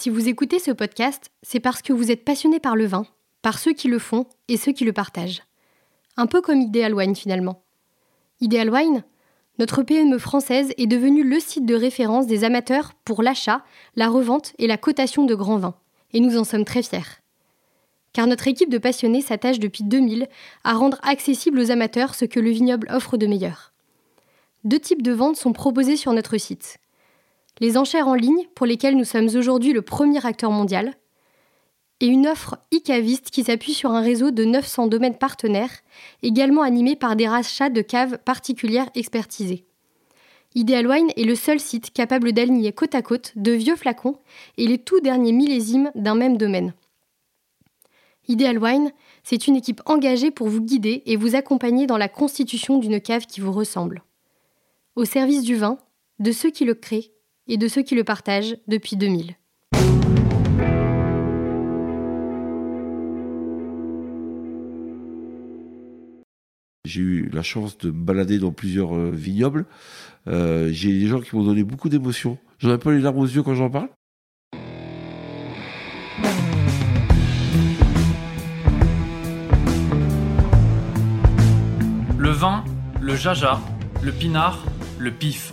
Si vous écoutez ce podcast, c'est parce que vous êtes passionné par le vin, par ceux qui le font et ceux qui le partagent. Un peu comme Ideal Wine finalement. Ideal Wine, notre PME française est devenue le site de référence des amateurs pour l'achat, la revente et la cotation de grands vins. Et nous en sommes très fiers. Car notre équipe de passionnés s'attache depuis 2000 à rendre accessible aux amateurs ce que le vignoble offre de meilleur. Deux types de ventes sont proposés sur notre site. Les enchères en ligne, pour lesquelles nous sommes aujourd'hui le premier acteur mondial, et une offre e-caviste qui s'appuie sur un réseau de 900 domaines partenaires, également animé par des rachats de caves particulières expertisées. Ideal Wine est le seul site capable d'aligner côte à côte de vieux flacons et les tout derniers millésimes d'un même domaine. Ideal Wine, c'est une équipe engagée pour vous guider et vous accompagner dans la constitution d'une cave qui vous ressemble. Au service du vin, de ceux qui le créent et de ceux qui le partagent depuis 2000. J'ai eu la chance de me balader dans plusieurs euh, vignobles. Euh, j'ai des gens qui m'ont donné beaucoup d'émotions. J'en ai pas les larmes aux yeux quand j'en parle. Le vin, le jaja, le pinard, le pif.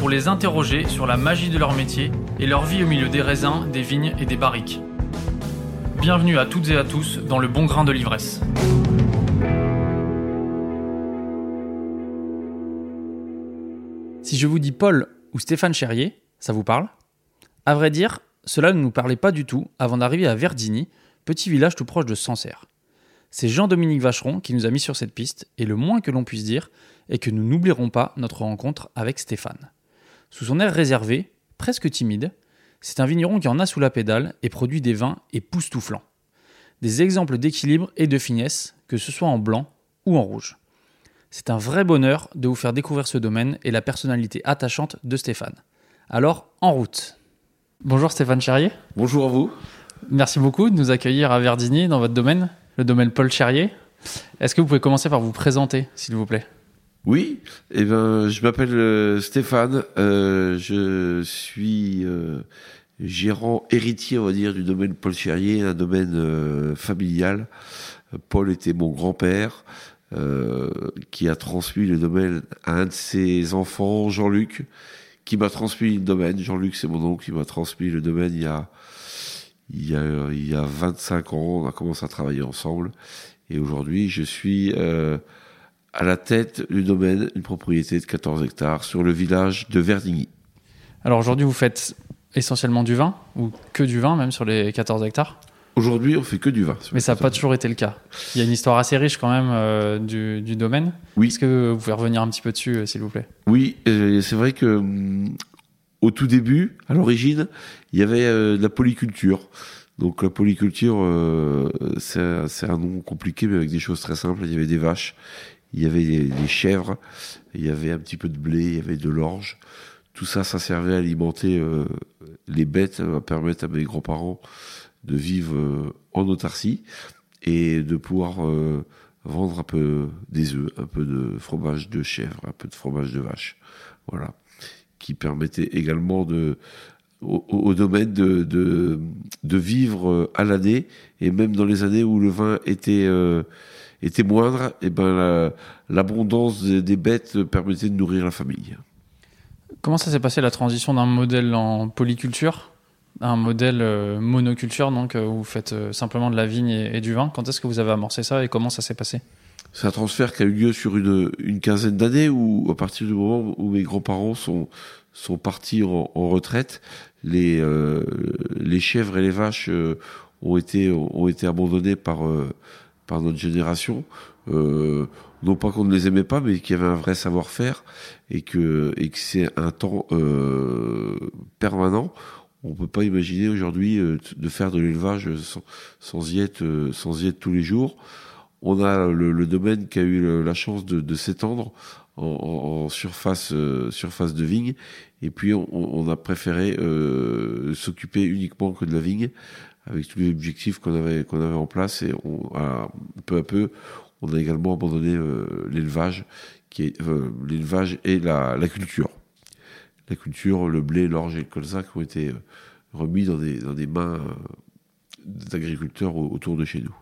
pour les interroger sur la magie de leur métier et leur vie au milieu des raisins, des vignes et des barriques. Bienvenue à toutes et à tous dans le bon grain de l'ivresse. Si je vous dis Paul ou Stéphane Cherrier, ça vous parle? À vrai dire, cela ne nous parlait pas du tout avant d'arriver à Verdigny, petit village tout proche de Sancerre. C'est Jean-Dominique Vacheron qui nous a mis sur cette piste, et le moins que l'on puisse dire est que nous n'oublierons pas notre rencontre avec Stéphane. Sous son air réservé, presque timide, c'est un vigneron qui en a sous la pédale et produit des vins époustouflants. Des exemples d'équilibre et de finesse, que ce soit en blanc ou en rouge. C'est un vrai bonheur de vous faire découvrir ce domaine et la personnalité attachante de Stéphane. Alors, en route. Bonjour Stéphane Cherrier. Bonjour à vous. Merci beaucoup de nous accueillir à Verdigny dans votre domaine, le domaine Paul Cherrier. Est-ce que vous pouvez commencer par vous présenter, s'il vous plaît? Oui, eh ben, je m'appelle euh, Stéphane. Euh, je suis euh, gérant héritier, on va dire, du domaine Paul Cherrier, un domaine euh, familial. Paul était mon grand-père. Euh, qui a transmis le domaine à un de ses enfants, Jean-Luc, qui m'a transmis le domaine. Jean-Luc, c'est mon oncle, qui m'a transmis le domaine il y a, il y a, il y a 25 ans. On a commencé à travailler ensemble. Et aujourd'hui, je suis euh, à la tête du domaine, une propriété de 14 hectares sur le village de Verdigny. Alors aujourd'hui, vous faites essentiellement du vin, ou que du vin, même sur les 14 hectares? Aujourd'hui, on fait que du vin. Mais ça n'a pas toujours été le cas. Il y a une histoire assez riche quand même euh, du, du, domaine. Oui. Est-ce que vous pouvez revenir un petit peu dessus, euh, s'il vous plaît? Oui, euh, c'est vrai que hum, au tout début, à l'origine, il y avait de la polyculture. Donc la polyculture, c'est un nom compliqué, mais avec des choses très simples. Il y avait des vaches, il y avait des, chèvres, il y avait un petit peu de blé, il y avait de l'orge. Tout ça, ça servait à alimenter euh, les bêtes, à permettre à mes grands-parents de vivre euh, en autarcie et de pouvoir euh, vendre un peu des œufs, un peu de fromage de chèvre, un peu de fromage de vache. Voilà. Qui permettait également de, au, domaine de, de, de vivre euh, à l'année et même dans les années où le vin était, euh, était moindre, et ben l'abondance des, des bêtes permettait de nourrir la famille. Comment ça s'est passé la transition d'un modèle en polyculture un modèle euh, monoculture, donc euh, où vous faites euh, simplement de la vigne et, et du vin? Quand est-ce que vous avez amorcé ça et comment ça s'est passé? C'est un transfert qui a eu lieu sur une, une quinzaine d'années où, à partir du moment où mes grands-parents sont, sont partis en, en retraite, les, euh, les chèvres et les vaches euh, ont, été, ont été abandonnés par, euh, par notre génération. non pas qu'on ne les aimait pas, mais qu'il y avait un vrai savoir-faire et que, et que c'est un temps permanent On peut pas imaginer aujourd'hui euh, de faire de l'élevage sans, sans, y être, euh, sans y être tous les jours. On a le, domaine qui a eu la chance de, s'étendre en, surface, euh, surface de vigne. Et puis on, on a préféré euh, s'occuper uniquement que de la vigne, avec tous les objectifs qu'on avait, qu'on avait en place. Et on a, peu à peu, on a également abandonné euh, l'élevage, qui est euh, l'élevage et la, la culture. La culture, le blé, l'orge et le colza qui ont été euh, remis dans des, dans des mains d'agriculteurs au- autour de chez nous.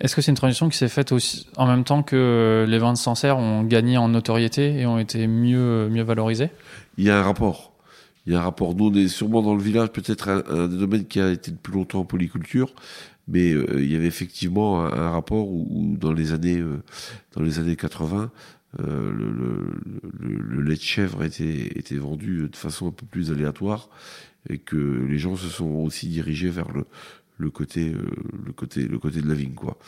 Est-ce que c'est une transition qui s'est faite aussi en même temps que les vins de Sancerre ont gagné en notoriété et ont été mieux, mieux valorisés? Il y a un rapport. Il y a un rapport. Nous, on est sûrement dans le village, peut-être un, un des domaines qui a été le plus longtemps en polyculture, mais euh, il y avait effectivement un, rapport où, dans les années, euh, dans les années 80, euh, le, lait de chèvre était, était vendu de façon un peu plus aléatoire et que les gens se sont aussi dirigés vers le, le côté, le côté, le côté de la vigne, quoi.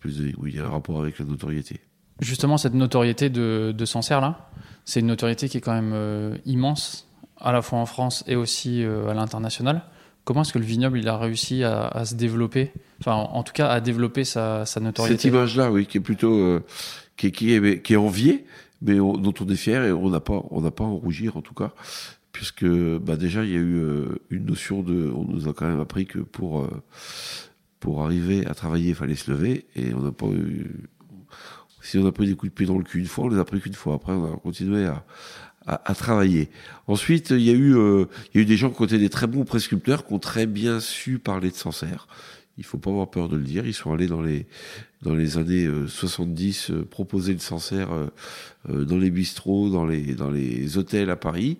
Plus de. Oui, il y a un rapport avec la notoriété. Justement, cette notoriété de, de Sancerre, là, c'est une notoriété qui est quand même immense, à la fois en France et aussi euh, à l'international. Comment est-ce que le vignoble il a réussi à, se développer, enfin en, tout cas à développer sa, sa Cette notoriété image-là, oui, qui est plutôt, euh, qui, est, qui, enviée, mais on- dont on est fier et on n'a pas, on n'a pas à en rougir en tout cas, puisque bah déjà il y a eu euh, une notion de, on nous a quand même appris que pour pour arriver à travailler, il fallait se lever et on n'a pas eu, si on a pris des coups de pied dans le cul une fois, on les a pris qu'une fois. Après, on a continué à à, à travailler. Ensuite, il y a eu, euh, il y a eu des gens qui ont été des très bons prescripteurs, qui ont très bien su parler de Sancerre. Il faut pas avoir peur de le dire. Ils sont allés dans les dans les années euh, 70 euh, proposer le Sancerre euh, euh, dans les bistrots, dans les dans les hôtels à Paris.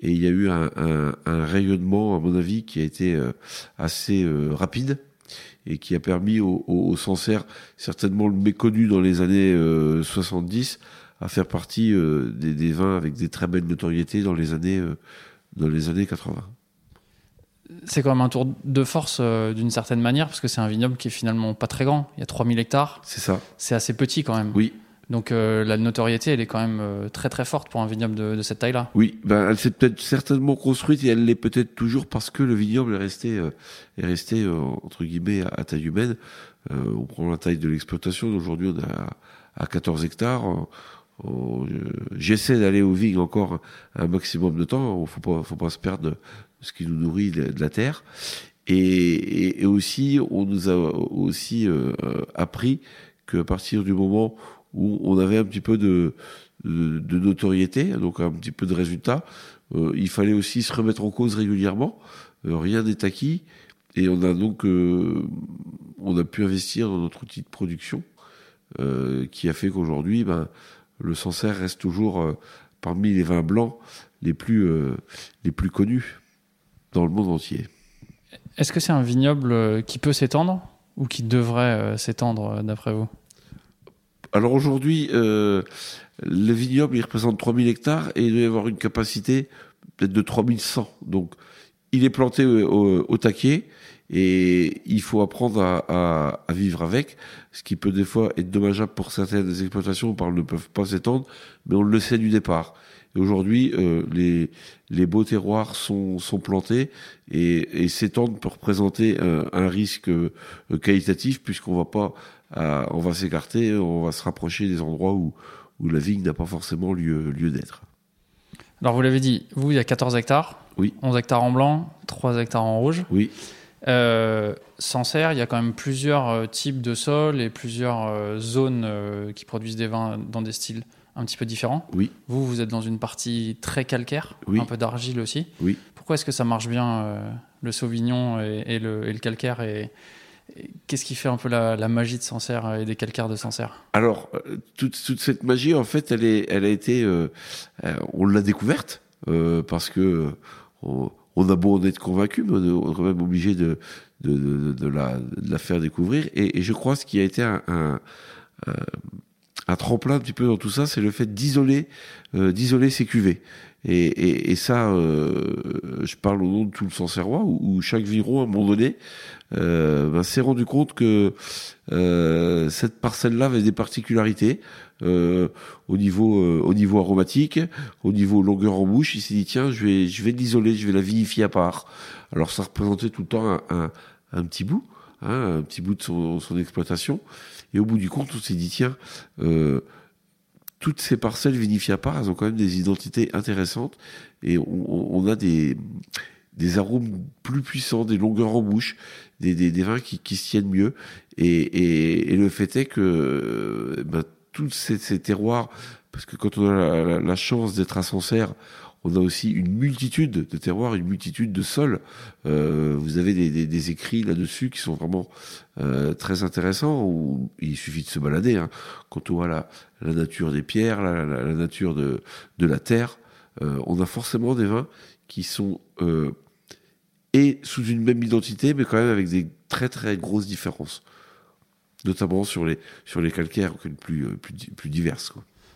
Et il y a eu un, un, un rayonnement, à mon avis, qui a été euh, assez euh, rapide et qui a permis au, au, au Sancerre, certainement le méconnu dans les années euh, 70, à faire partie euh, des, des vins avec des très belles notoriétés dans les années euh, dans les années 80. C'est quand même un tour de force euh, d'une certaine manière, parce que c'est un vignoble qui est finalement pas très grand. Il y a 3000 hectares, C'est ça. c'est assez petit quand même. Oui, Donc euh, la notoriété, elle est quand même euh, très très forte pour un vignoble de, de cette taille-là. oui. Ben, elle s'est peut-être certainement construite et elle l'est peut-être toujours parce que le vignoble est resté euh, est resté euh, entre guillemets à, à taille humaine. Euh, on prend la taille de l'exploitation. Aujourd'hui, on est à, à 14 hectares. Euh, J'essaie d'aller aux vignes encore un maximum de temps. Il faut pas faut pas se perdre de ce qui nous nourrit de, la terre. Et, et, et aussi, on nous a aussi euh, appris qu'à partir du moment où on avait un petit peu de, de, notoriété, donc un petit peu de résultats, euh, il fallait aussi se remettre en cause régulièrement. Euh, rien n'est acquis. Et on a donc euh, on a pu investir dans notre outil de production qui a fait qu'aujourd'hui, ben, le Sancerre reste toujours euh, parmi les vins blancs les plus, euh, les plus connus dans le monde entier. Est-ce que c'est un vignoble euh, qui peut s'étendre ou qui devrait s'étendre d'après vous? Alors aujourd'hui, euh, le vignoble, il représente 3000 hectares et il doit y avoir une capacité peut-être de 3100. Donc, il est planté au, au- au taquet et il faut apprendre à, à- à vivre avec, ce qui peut des fois être dommageable pour certaines exploitations, par ne peuvent pas s'étendre, mais on le sait du départ. Et aujourd'hui, euh, les, les beaux terroirs sont, sont plantés et, et s'étendre peut représenter un, un risque euh, qualitatif puisqu'on va pas, euh, on va s'écarter, on va se rapprocher des endroits où, où la vigne n'a pas forcément lieu, lieu d'être. Alors vous l'avez dit, vous, il y a 14 hectares, Oui. 11 hectares en blanc, 3 hectares en rouge. Oui, Euh, Sancerre, il y a quand même plusieurs euh, types de sols et plusieurs euh, zones qui produisent des vins dans des styles un petit peu différents. oui. Vous, vous êtes dans une partie très calcaire, Oui. un peu d'argile aussi. Oui. Pourquoi est-ce que ça marche bien, euh, le sauvignon et, et le, et le calcaire et, et Qu'est-ce qui fait un peu la, la magie de Sancerre et des calcaires de Sancerre Alors, toute, toute cette magie, en fait, elle, est, elle a été, euh, on l'a découverte parce que on, on a beau en être convaincu, mais on est, quand même obligé de, la, faire découvrir. Et, je crois ce qui a été un, un tremplin un petit peu dans tout ça, c'est le fait d'isoler, euh, d'isoler ces cuvées. Et, et, et ça, euh, je parle au nom de tout le Sancerrois, où, où chaque viron, à un moment donné, euh, ben, s'est rendu compte que euh, cette parcelle-là avait des particularités euh, au niveau euh, au niveau aromatique, au niveau longueur en bouche. Il s'est dit tiens, je vais je vais l'isoler, je vais la vinifier à part. Alors ça représentait tout le temps un, un, un petit bout, hein, un petit bout de son, son exploitation. Et au bout du compte, on s'est dit tiens. Euh, toutes ces parcelles vinifiées à part, elles ont quand même des identités intéressantes et on, a des, arômes plus puissants, des longueurs en bouche, des, des, vins qui, qui se tiennent mieux. Et, le fait est que ben, tous ces, terroirs, parce que quand on a la chance d'être à Sancerre, on a aussi une multitude de terroirs, une multitude de sols. Euh, vous avez des, écrits là-dessus qui sont vraiment euh, très intéressants. Où il suffit de se balader. Hein. Quand on voit la, nature des pierres, la, nature de, la terre, euh, on a forcément des vins qui sont et sous une même identité, mais quand même avec des très très grosses différences, notamment sur les sur les calcaires plus plus, plus diverses.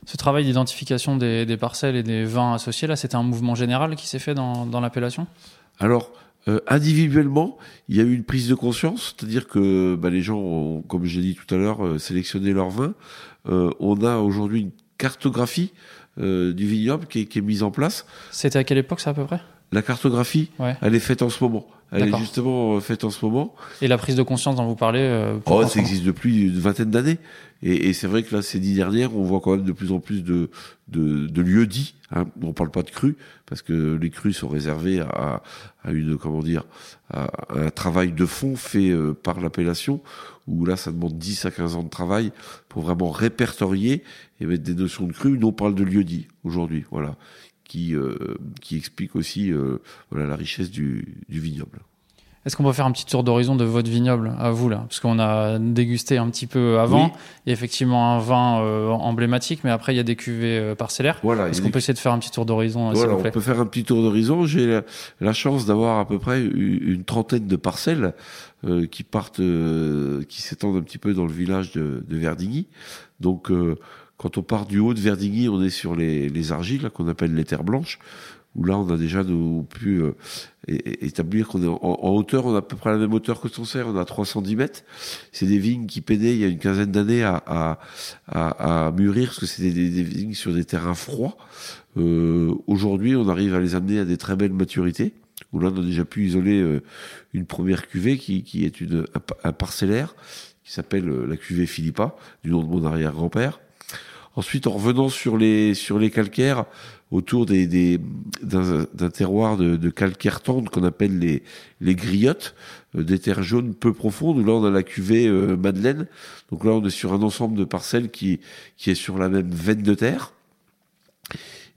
Ce travail d'identification des, des, parcelles et des vins associés, là, c'était un mouvement général qui s'est fait dans, dans l'appellation? Alors, euh, individuellement, il y a eu une prise de conscience, c'est-à-dire que bah, les gens ont, comme j'ai dit tout à l'heure, euh, sélectionné leurs vins. Euh, on a aujourd'hui une cartographie euh, du vignoble qui est, qui est, mise en place. C'était à quelle époque ça à peu près? La cartographie, ouais. elle est faite en ce moment. Elle est justement euh, faite en ce moment. Et la prise de conscience dont vous parlez euh, Oh, ça existe depuis une vingtaine d'années. Et, et c'est vrai que là, ces dix dernières, on voit quand même de plus en plus de, de, de lieux dits. Hein. On parle pas de crus, parce que les crus sont réservés à, à une, comment dire, à, à un travail de fond fait euh, par l'appellation, où là, ça demande 10 à 15 ans de travail pour vraiment répertorier et mettre des notions de crus. Nous, on parle de lieux dits aujourd'hui, voilà, qui, euh, qui explique aussi euh, voilà, la richesse du, du vignoble. Est-ce qu'on peut faire un petit tour d'horizon de votre vignoble à vous là? Parce qu'on a dégusté un petit peu avant. Oui. Il y a effectivement un vin euh, emblématique, mais après il y a des cuvées euh, parcellaires. Voilà, Est-ce qu'on des... peut essayer de faire un petit tour d'horizon Voilà, on peut faire un petit tour d'horizon. J'ai la, la, chance d'avoir à peu près une trentaine de parcelles euh, qui partent, euh, qui s'étendent un petit peu dans le village de, de Verdigny. Donc euh, quand on part du haut de Verdigny, on est sur les, les argiles qu'on appelle les terres blanches où là on a déjà nous, pu euh, établir qu'on est en, hauteur, on a à peu près la même hauteur que Sancerre, on a 310 mètres. C'est des vignes qui peinaient il y a une quinzaine d'années à, à, à, à, mûrir, parce que c'était des, vignes sur des terrains froids. Euh, Aujourd'hui, on arrive à les amener à des très belles maturités, où là on a déjà pu isoler euh, une première cuvée qui, qui est une, un, un parcellaire, qui s'appelle euh, la cuvée Philippa, du nom de mon arrière-grand-père. Ensuite, en revenant sur les, sur les calcaires, autour des, des d'un terroir de, de, calcaire tendre qu'on appelle les, les griottes, euh, des terres jaunes peu profondes, où là on a la cuvée euh, Madeleine. Donc là on est sur un ensemble de parcelles qui, qui est sur la même veine de terre.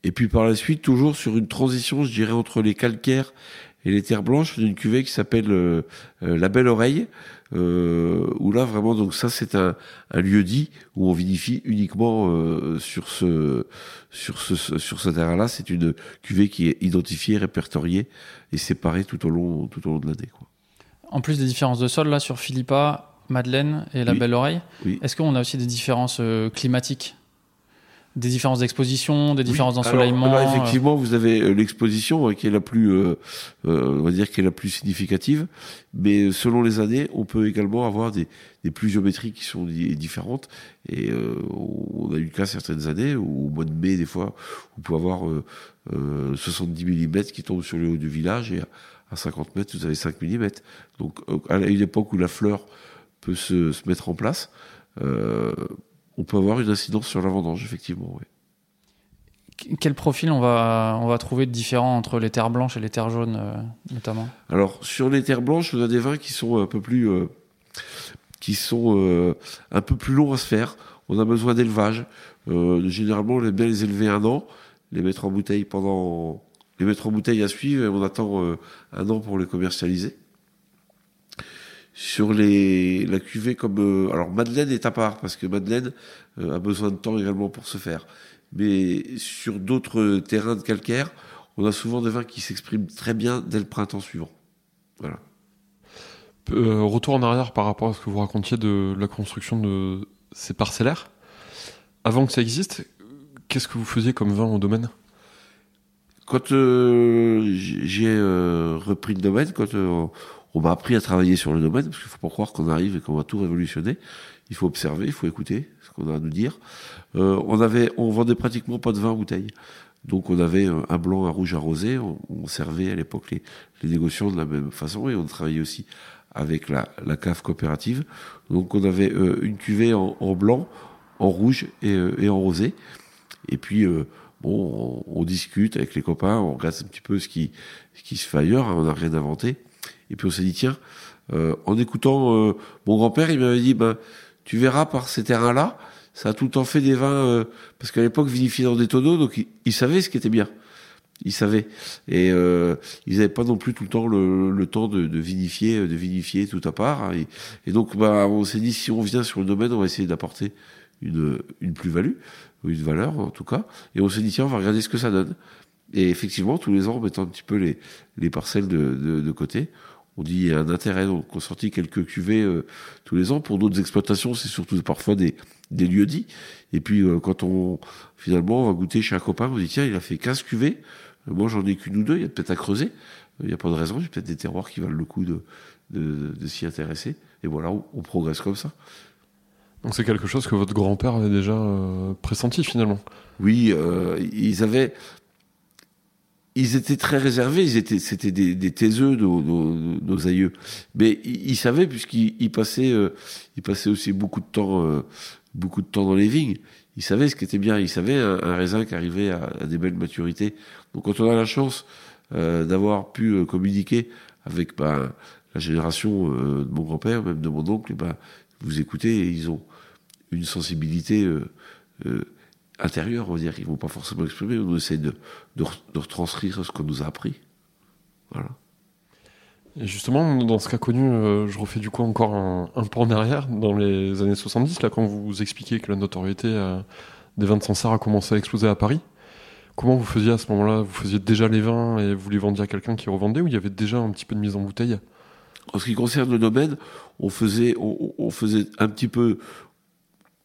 Et puis par la suite, toujours sur une transition, je dirais, entre les calcaires et les terres blanches, d'une cuvée qui s'appelle euh, la Belle Oreille, euh, où là vraiment donc ça c'est un, un, lieu dit où on vinifie uniquement euh, sur ce sur ce sur ce terrain là c'est une cuvée qui est identifiée répertoriée et séparée tout au long tout au long de l'année quoi. En plus des différences de sol là sur Philippa Madeleine et la Oui. Belle Oreille oui. est-ce qu'on a aussi des différences euh, climatiques? Des différences d'exposition, des différences oui. d'ensoleillement. Alors, alors, effectivement, vous avez euh, l'exposition euh, qui est la plus, euh, euh, on va dire, qui est la plus significative. Mais selon les années, on peut également avoir des, des pluviométries qui sont différentes. Et euh, on a eu le cas certaines années où, au mois de mai, des fois, on peut avoir 70 mm qui tombent sur le haut du village et à 50 mètres, vous avez 5 mm. Donc, à une époque où la fleur peut se, se mettre en place. Euh, on peut avoir une incidence sur la vendange, effectivement. Oui. Quel profil on va, on va trouver de différent entre les terres blanches et les terres jaunes, euh, notamment? Alors, sur les terres blanches, on a des vins qui sont un peu plus, euh, qui sont euh, un peu plus longs à se faire. On a besoin d'élevage. Euh, généralement, on aime bien les élever un an, les mettre en bouteille pendant, les mettre en bouteille à suivre, et on attend euh, un an pour les commercialiser sur les la cuvée comme euh, alors Madeleine est à part parce que Madeleine euh, a besoin de temps également pour se faire. Mais sur d'autres terrains de calcaire on a souvent des vins qui s'expriment très bien dès le printemps suivant. Voilà. Euh, retour en arrière par rapport à ce que vous racontiez de la construction de ces parcellaires. Avant que ça existe, qu'est-ce que vous faisiez comme vin au domaine? Quand euh, j'ai euh, repris le domaine, quand euh, on m'a appris à travailler sur le domaine, parce qu'il faut pas croire qu'on arrive et qu'on va tout révolutionner, il faut observer, il faut écouter ce qu'on a à nous dire. on avait, vendait pratiquement pas de vin en bouteille. Donc on avait un blanc, un rouge, un rosé. On, servait à l'époque les, négociants de la même façon et on travaillait aussi avec la, la cave coopérative. Donc on avait une cuvée en, blanc, en rouge et, et en rosé. Et puis euh, bon, on, on, discute avec les copains, on regarde un petit peu ce qui, ce qui se fait ailleurs. Hein, on n'a rien inventé. Et puis on s'est dit tiens, euh, en écoutant euh, mon grand-père, il m'avait dit ben tu verras par ces terrains-là ça a tout le temps fait des vins, euh, parce qu'à l'époque, vinifié dans des tonneaux, donc ils, ils, savaient ce qui était bien. Ils savaient. Et euh, ils n'avaient pas non plus tout le temps le, le temps de, de, vinifier, de vinifier tout à part. Hein. Et, donc, bah, on s'est dit, si on vient sur le domaine, on va essayer d'apporter une, une plus-value, une valeur en tout cas. Et on s'est dit, tiens, on va regarder ce que ça donne. Et effectivement, tous les ans, en mettant un petit peu les, les parcelles de, de, de côté, on dit il y a un intérêt. Donc, on sortit quelques cuvées euh, tous les ans. Pour d'autres exploitations, c'est surtout parfois des, des lieux dits. Et puis, euh, quand on, finalement, on va goûter chez un copain, on dit, tiens, il a fait 15 cuvées. Moi, j'en ai qu'une ou deux. Il y a peut-être à creuser. Il n'y a pas de raison. Il y a peut-être des terroirs qui valent le coup de, de, de, de s'y intéresser. Et voilà, on, on, progresse comme ça. Donc, c'est quelque chose que votre grand-père avait déjà euh, pressenti, finalement. Oui, euh, ils avaient, ils étaient très réservés, ils étaient, c'était des, des taiseux, nos, nos, nos, aïeux. Mais ils, ils savaient, puisqu'ils passaient, euh, ils passaient aussi beaucoup de temps, euh, beaucoup de temps dans les vignes. Ils savaient ce qui était bien. Ils savaient un, un raisin qui arrivait à, à, des belles maturités. Donc, quand on a la chance euh, d'avoir pu euh, communiquer avec ben, la génération euh, de mon grand-père, même de mon oncle, ben, vous écoutez, ils ont une sensibilité intérieure, on va dire, qu'ils vont pas forcément exprimer. On essaie de, de, de retranscrire ce qu'on nous a appris. Voilà. Et justement, dans ce cas connu, euh, je refais du coup encore un, un, pas en arrière, dans les années 70, là, quand vous expliquez que la notoriété euh, des vins de Sancerre a commencé à exploser à Paris. Comment vous faisiez à ce moment-là? Vous faisiez déjà les vins et vous les vendiez à quelqu'un qui revendait ou il y avait déjà un petit peu de mise en bouteille? En ce qui concerne le domaine, on faisait, on, on faisait un petit peu,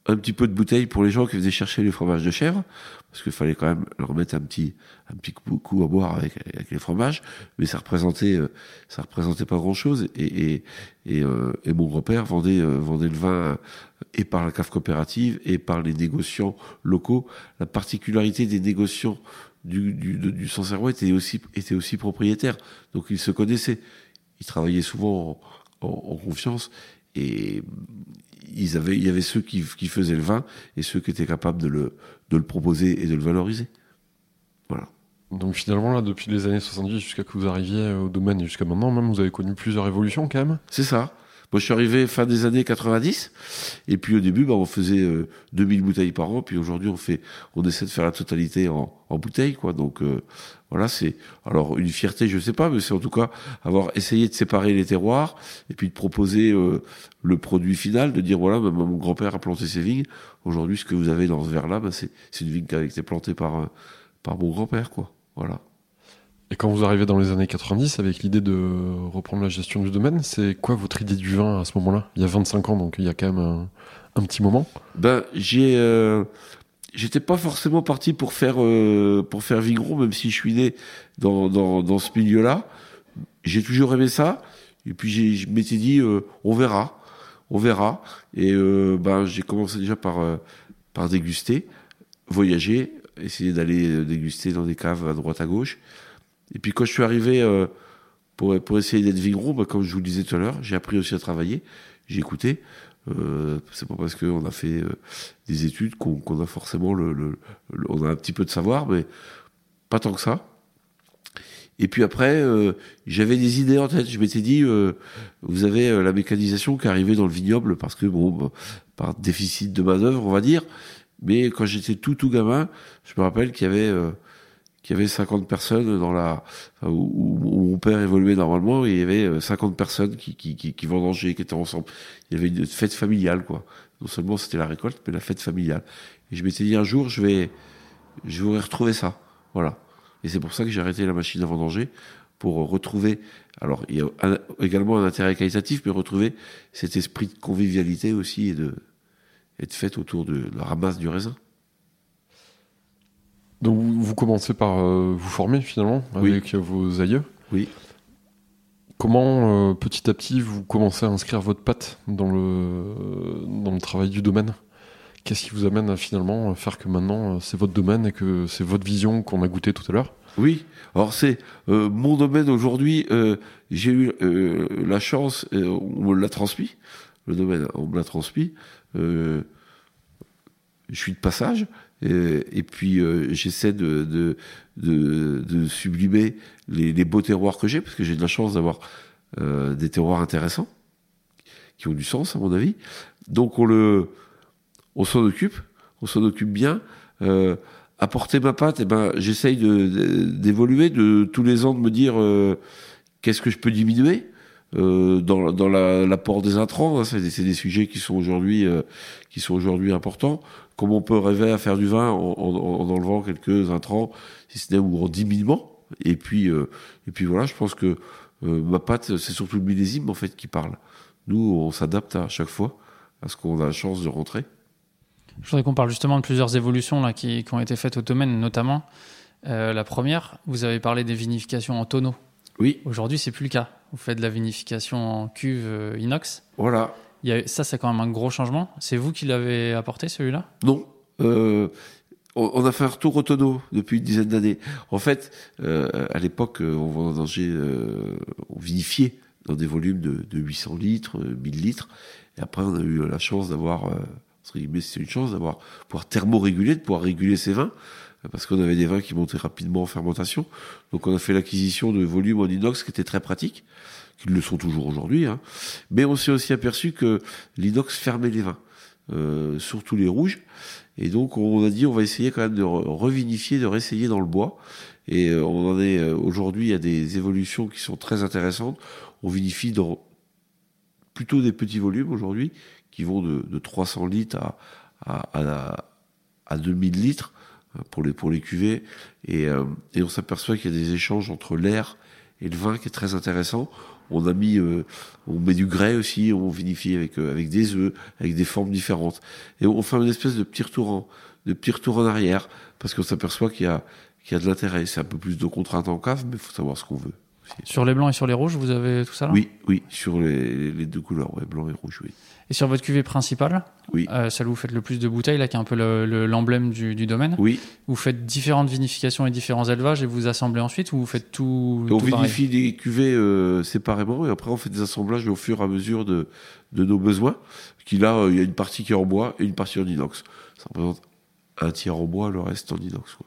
un petit peu de bouteille pour les gens qui faisaient chercher les fromages de chèvre, parce qu'il fallait quand même leur mettre un petit, un petit coup à boire avec, avec les fromages, mais ça représentait, euh, ça représentait pas grand chose. Et, et, et, euh, et mon grand-père vendait, euh, vendait le vin et par la cave coopérative et par les négociants locaux. La particularité des négociants du, du, du, Sancerrois était aussi, était aussi propriétaire, donc ils se connaissaient. Ils travaillaient souvent en, en, en confiance et ils avaient, il y avait ceux qui, qui, faisaient le vin et ceux qui étaient capables de le, de le proposer et de le valoriser. Voilà. Donc finalement, là, depuis les années 70 jusqu'à que vous arriviez au domaine et jusqu'à maintenant, même, vous avez connu plusieurs évolutions quand même? C'est ça. Moi, je suis arrivé fin des années 90, et puis au début, bah, on faisait euh, 2000 bouteilles par an, puis aujourd'hui, on fait, on essaie de faire la totalité en, en bouteilles, quoi. Donc euh, voilà, c'est alors une fierté, je sais pas, mais c'est en tout cas avoir essayé de séparer les terroirs et puis de proposer euh, le produit final, de dire voilà, bah, mon grand-père a planté ses vignes. Aujourd'hui, ce que vous avez dans ce verre-là, bah, c'est une vigne qui a été plantée par euh, par mon grand-père, quoi. Voilà. Et quand vous arrivez dans les années 90 avec l'idée de reprendre la gestion du domaine, c'est quoi votre idée du vin à ce moment-là? Il y a 25 ans, donc il y a quand même un, un petit moment. Ben, j'ai, euh, j'étais pas forcément parti pour faire euh, pour faire vigneron, même si je suis né dans dans, dans ce milieu-là. J'ai toujours aimé ça. Et puis je m'étais dit, euh, on verra, on verra. Et euh, ben, j'ai commencé déjà par euh, par déguster, voyager, essayer d'aller déguster dans des caves à droite à gauche. Et puis quand je suis arrivé euh, pour, pour essayer d'être vigneron, bah, comme je vous le disais tout à l'heure, j'ai appris aussi à travailler, j'ai écouté. Euh, c'est pas parce qu'on a fait euh, des études qu'on qu a forcément le, on a un petit peu de savoir, mais pas tant que ça. Et puis après, euh, j'avais des idées en tête. Je m'étais dit, vous avez la mécanisation qui arrivait dans le vignoble parce que bon, bah, par déficit de main d'œuvre, on va dire. Mais quand j'étais tout tout gamin, je me rappelle qu'il y avait qu'il y avait 50 personnes dans la où, où, mon père évoluait normalement il y avait 50 personnes qui qui qui, qui vendangeaient qui étaient ensemble. Il y avait une fête familiale quoi. Non seulement c'était la récolte mais la fête familiale. Et je m'étais dit un jour je vais je voudrais retrouver ça. Voilà. Et c'est pour ça que j'ai arrêté la machine à vendanger pour retrouver alors il y a également un intérêt qualitatif mais retrouver cet esprit de convivialité aussi et de et de fête autour de la ramasse du raisin Donc vous, vous commencez par euh, vous former finalement avec euh, vos aïeux. Oui. Comment euh, petit à petit vous commencez à inscrire votre patte dans le, dans le travail du domaine? Qu'est-ce qui vous amène à finalement faire que maintenant c'est votre domaine et que c'est votre vision qu'on a goûté tout à l'heure? Oui, alors c'est euh, mon domaine aujourd'hui. J'ai eu la chance, on me l'a transmis, le domaine, on me l'a transmis. je suis de passage, et, et puis euh, j'essaie de, de, de, de sublimer les, les beaux terroirs que j'ai, parce que j'ai de la chance d'avoir euh, des terroirs intéressants, qui ont du sens à mon avis. Donc on le, on s'en occupe, on s'en occupe bien. Euh, apporter ma patte, eh ben, j'essaye d'évoluer, de, tous les ans de me dire euh, qu'est-ce que je peux diminuer euh, dans, dans la- l'apport des intrants. hein, c'est des, des sujets qui sont aujourd'hui euh, qui sont aujourd'hui importants. Comment on peut rêver à faire du vin en, en- en enlevant quelques intrants, si ce n'est ou en diminuant. Et puis euh, et puis voilà, je pense que euh, ma patte, c'est surtout le millésime en fait qui parle. Nous, on s'adapte à chaque fois à ce qu'on a la chance de rentrer. Je voudrais qu'on parle justement de plusieurs évolutions là, qui, qui ont été faites au domaine, notamment. euh, la première, vous avez parlé des vinifications en tonneau. Oui, Aujourd'hui, c'est plus le cas. Vous faites de la vinification en cuve inox. voilà. Ça, c'est quand même un gros changement. C'est vous qui l'avez apporté, celui-là? Non. Euh, on a fait un retour au depuis une dizaine d'années. En fait, euh, à l'époque, euh, on vendangeait, euh, on vinifiait dans des volumes de, de 800 litres, euh, 1000 litres. Et après, on a eu la chance d'avoir, euh, entre guillemets, c'est une chance d'avoir pouvoir thermoréguler, de pouvoir réguler ces vins, parce qu'on avait des vins qui montaient rapidement en fermentation. Donc, on a fait l'acquisition de volumes en inox qui était très pratique, qui le sont toujours aujourd'hui. Hein. Mais on s'est aussi aperçu que l'inox fermait les vins, euh, surtout les rouges. Et donc on a dit on va essayer quand même de re- revinifier, de réessayer dans le bois. Et euh, on en est euh, aujourd'hui, a des évolutions qui sont très intéressantes. On vinifie dans plutôt des petits volumes aujourd'hui, qui vont de, de 300 litres à, à, à, à 2000 litres euh, pour les, pour les cuvées. Et, euh, et on s'aperçoit qu'il y a des échanges entre l'air et le vin qui est très intéressant. On a mis, euh, on met du grès aussi, on vinifie avec, euh, avec des œufs, avec des formes différentes. Et on fait une espèce de petit retour en, de petit retour en arrière, parce qu'on s'aperçoit qu'il y a, qu'il y a de l'intérêt. C'est un peu plus de contraintes en cave, mais il faut savoir ce qu'on veut. Sur les blancs et sur les rouges, vous avez tout ça là Oui, oui, sur les, les deux couleurs, ouais, blanc et rouge, oui. Et sur votre cuvée principale, Oui. euh, celle où vous faites le plus de bouteilles, là, qui est un peu le- le- l'emblème du, du domaine, Oui, vous faites différentes vinifications et différents élevages et vous assemblez ensuite ou vous faites tout, on tout vinifie les cuvées euh, séparément et après on fait des assemblages au fur et à mesure de, de nos besoins. Qui là, euh, il y a une partie qui est en bois et une partie en inox. Ça représente un tiers en bois, le reste en inox. Quoi.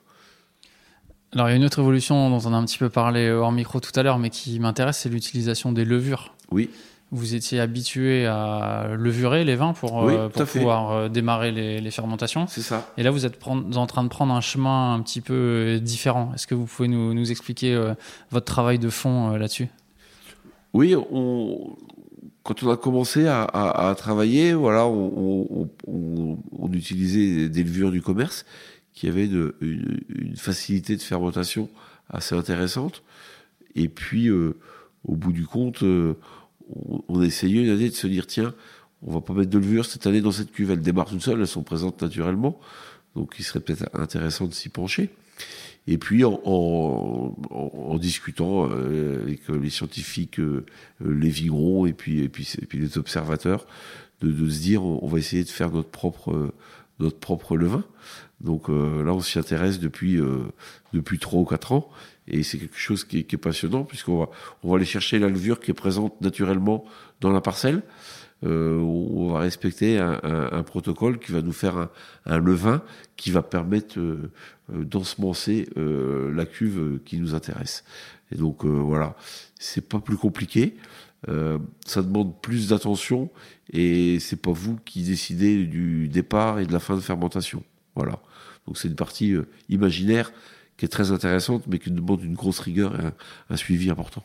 Alors, il y a une autre évolution dont on a un petit peu parlé hors micro tout à l'heure, mais qui m'intéresse, c'est l'utilisation des levures. Oui, Vous étiez habitué à levurer les vins pour, Oui, euh, pour fait. pouvoir euh, démarrer les, les fermentations. c'est ça. Et là, vous êtes en train de prendre un chemin un petit peu euh, différent. Est-ce que vous pouvez nous, nous expliquer euh, votre travail de fond euh, là-dessus? Oui, on, quand on a commencé à, à- à travailler, voilà, on, on- on- on utilisait des levures du commerce qui avaient de- une, facilité de fermentation assez intéressante. Et puis, euh, au bout du compte, euh, on, on a essayé une année de se dire tiens, on va pas mettre de levure cette année dans cette cuve. Elles démarrent toutes seules, elles sont présentes naturellement. Donc, il serait peut-être intéressant de s'y pencher. Et puis, en, discutant euh, avec les scientifiques, les vignerons et puis, et puis, les observateurs, de, de se dire on, va essayer de faire notre propre, notre propre levain. Donc euh, là, on s'y intéresse depuis euh, depuis trois ou quatre ans, et c'est quelque chose qui est, passionnant puisqu'on va on va aller chercher la levure qui est présente naturellement dans la parcelle. Euh, on va respecter un, protocole qui va nous faire un, levain qui va permettre d'ensemencer la cuve qui nous intéresse. Et donc voilà, c'est pas plus compliqué. Ça demande plus d'attention et c'est pas vous qui décidez du départ et de la fin de fermentation. Voilà. Donc c'est une partie euh, imaginaire qui est très intéressante, mais qui demande une grosse rigueur et un, un suivi important.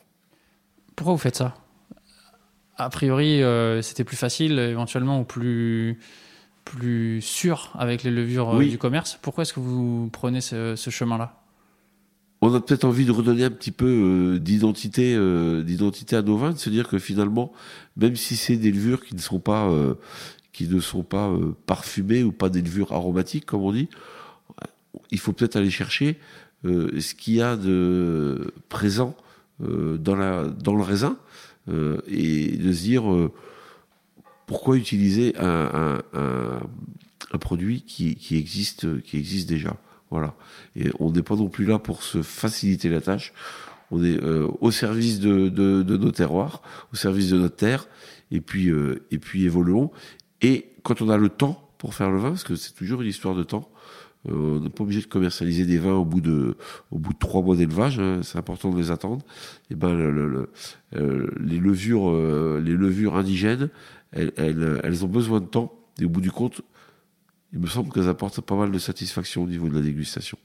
Pourquoi vous faites ça? A priori, euh, c'était plus facile, éventuellement, ou plus, plus sûr avec les levures euh, Oui. du commerce. Pourquoi est-ce que vous prenez ce, ce chemin-là? On a peut-être envie de redonner un petit peu euh, d'identité, euh, d'identité à nos vins, de se dire que finalement, même si c'est des levures qui ne sont pas, euh, qui ne sont pas parfumées ou pas des levures aromatiques, comme on dit, il faut peut-être aller chercher euh, ce qu'il y a de présent euh, dans, le raisin euh, et de se dire pourquoi utiliser un, produit qui, existe, déjà. Voilà. Et on n'est pas non plus là pour se faciliter la tâche. On est au service de, nos terroirs, au service de notre terre, et puis, et puis évoluons. Et quand on a le temps pour faire le vin, parce que c'est toujours une histoire de temps, on n'est pas obligé de commercialiser des vins au bout de, au bout de trois mois d'élevage. Hein, c'est important de les attendre. Et ben, le, le, euh, les levures, euh, les levures indigènes, elles, elles, elles, ont besoin de temps. Et au bout du compte, il me semble qu'elles apportent pas mal de satisfaction au niveau de la dégustation.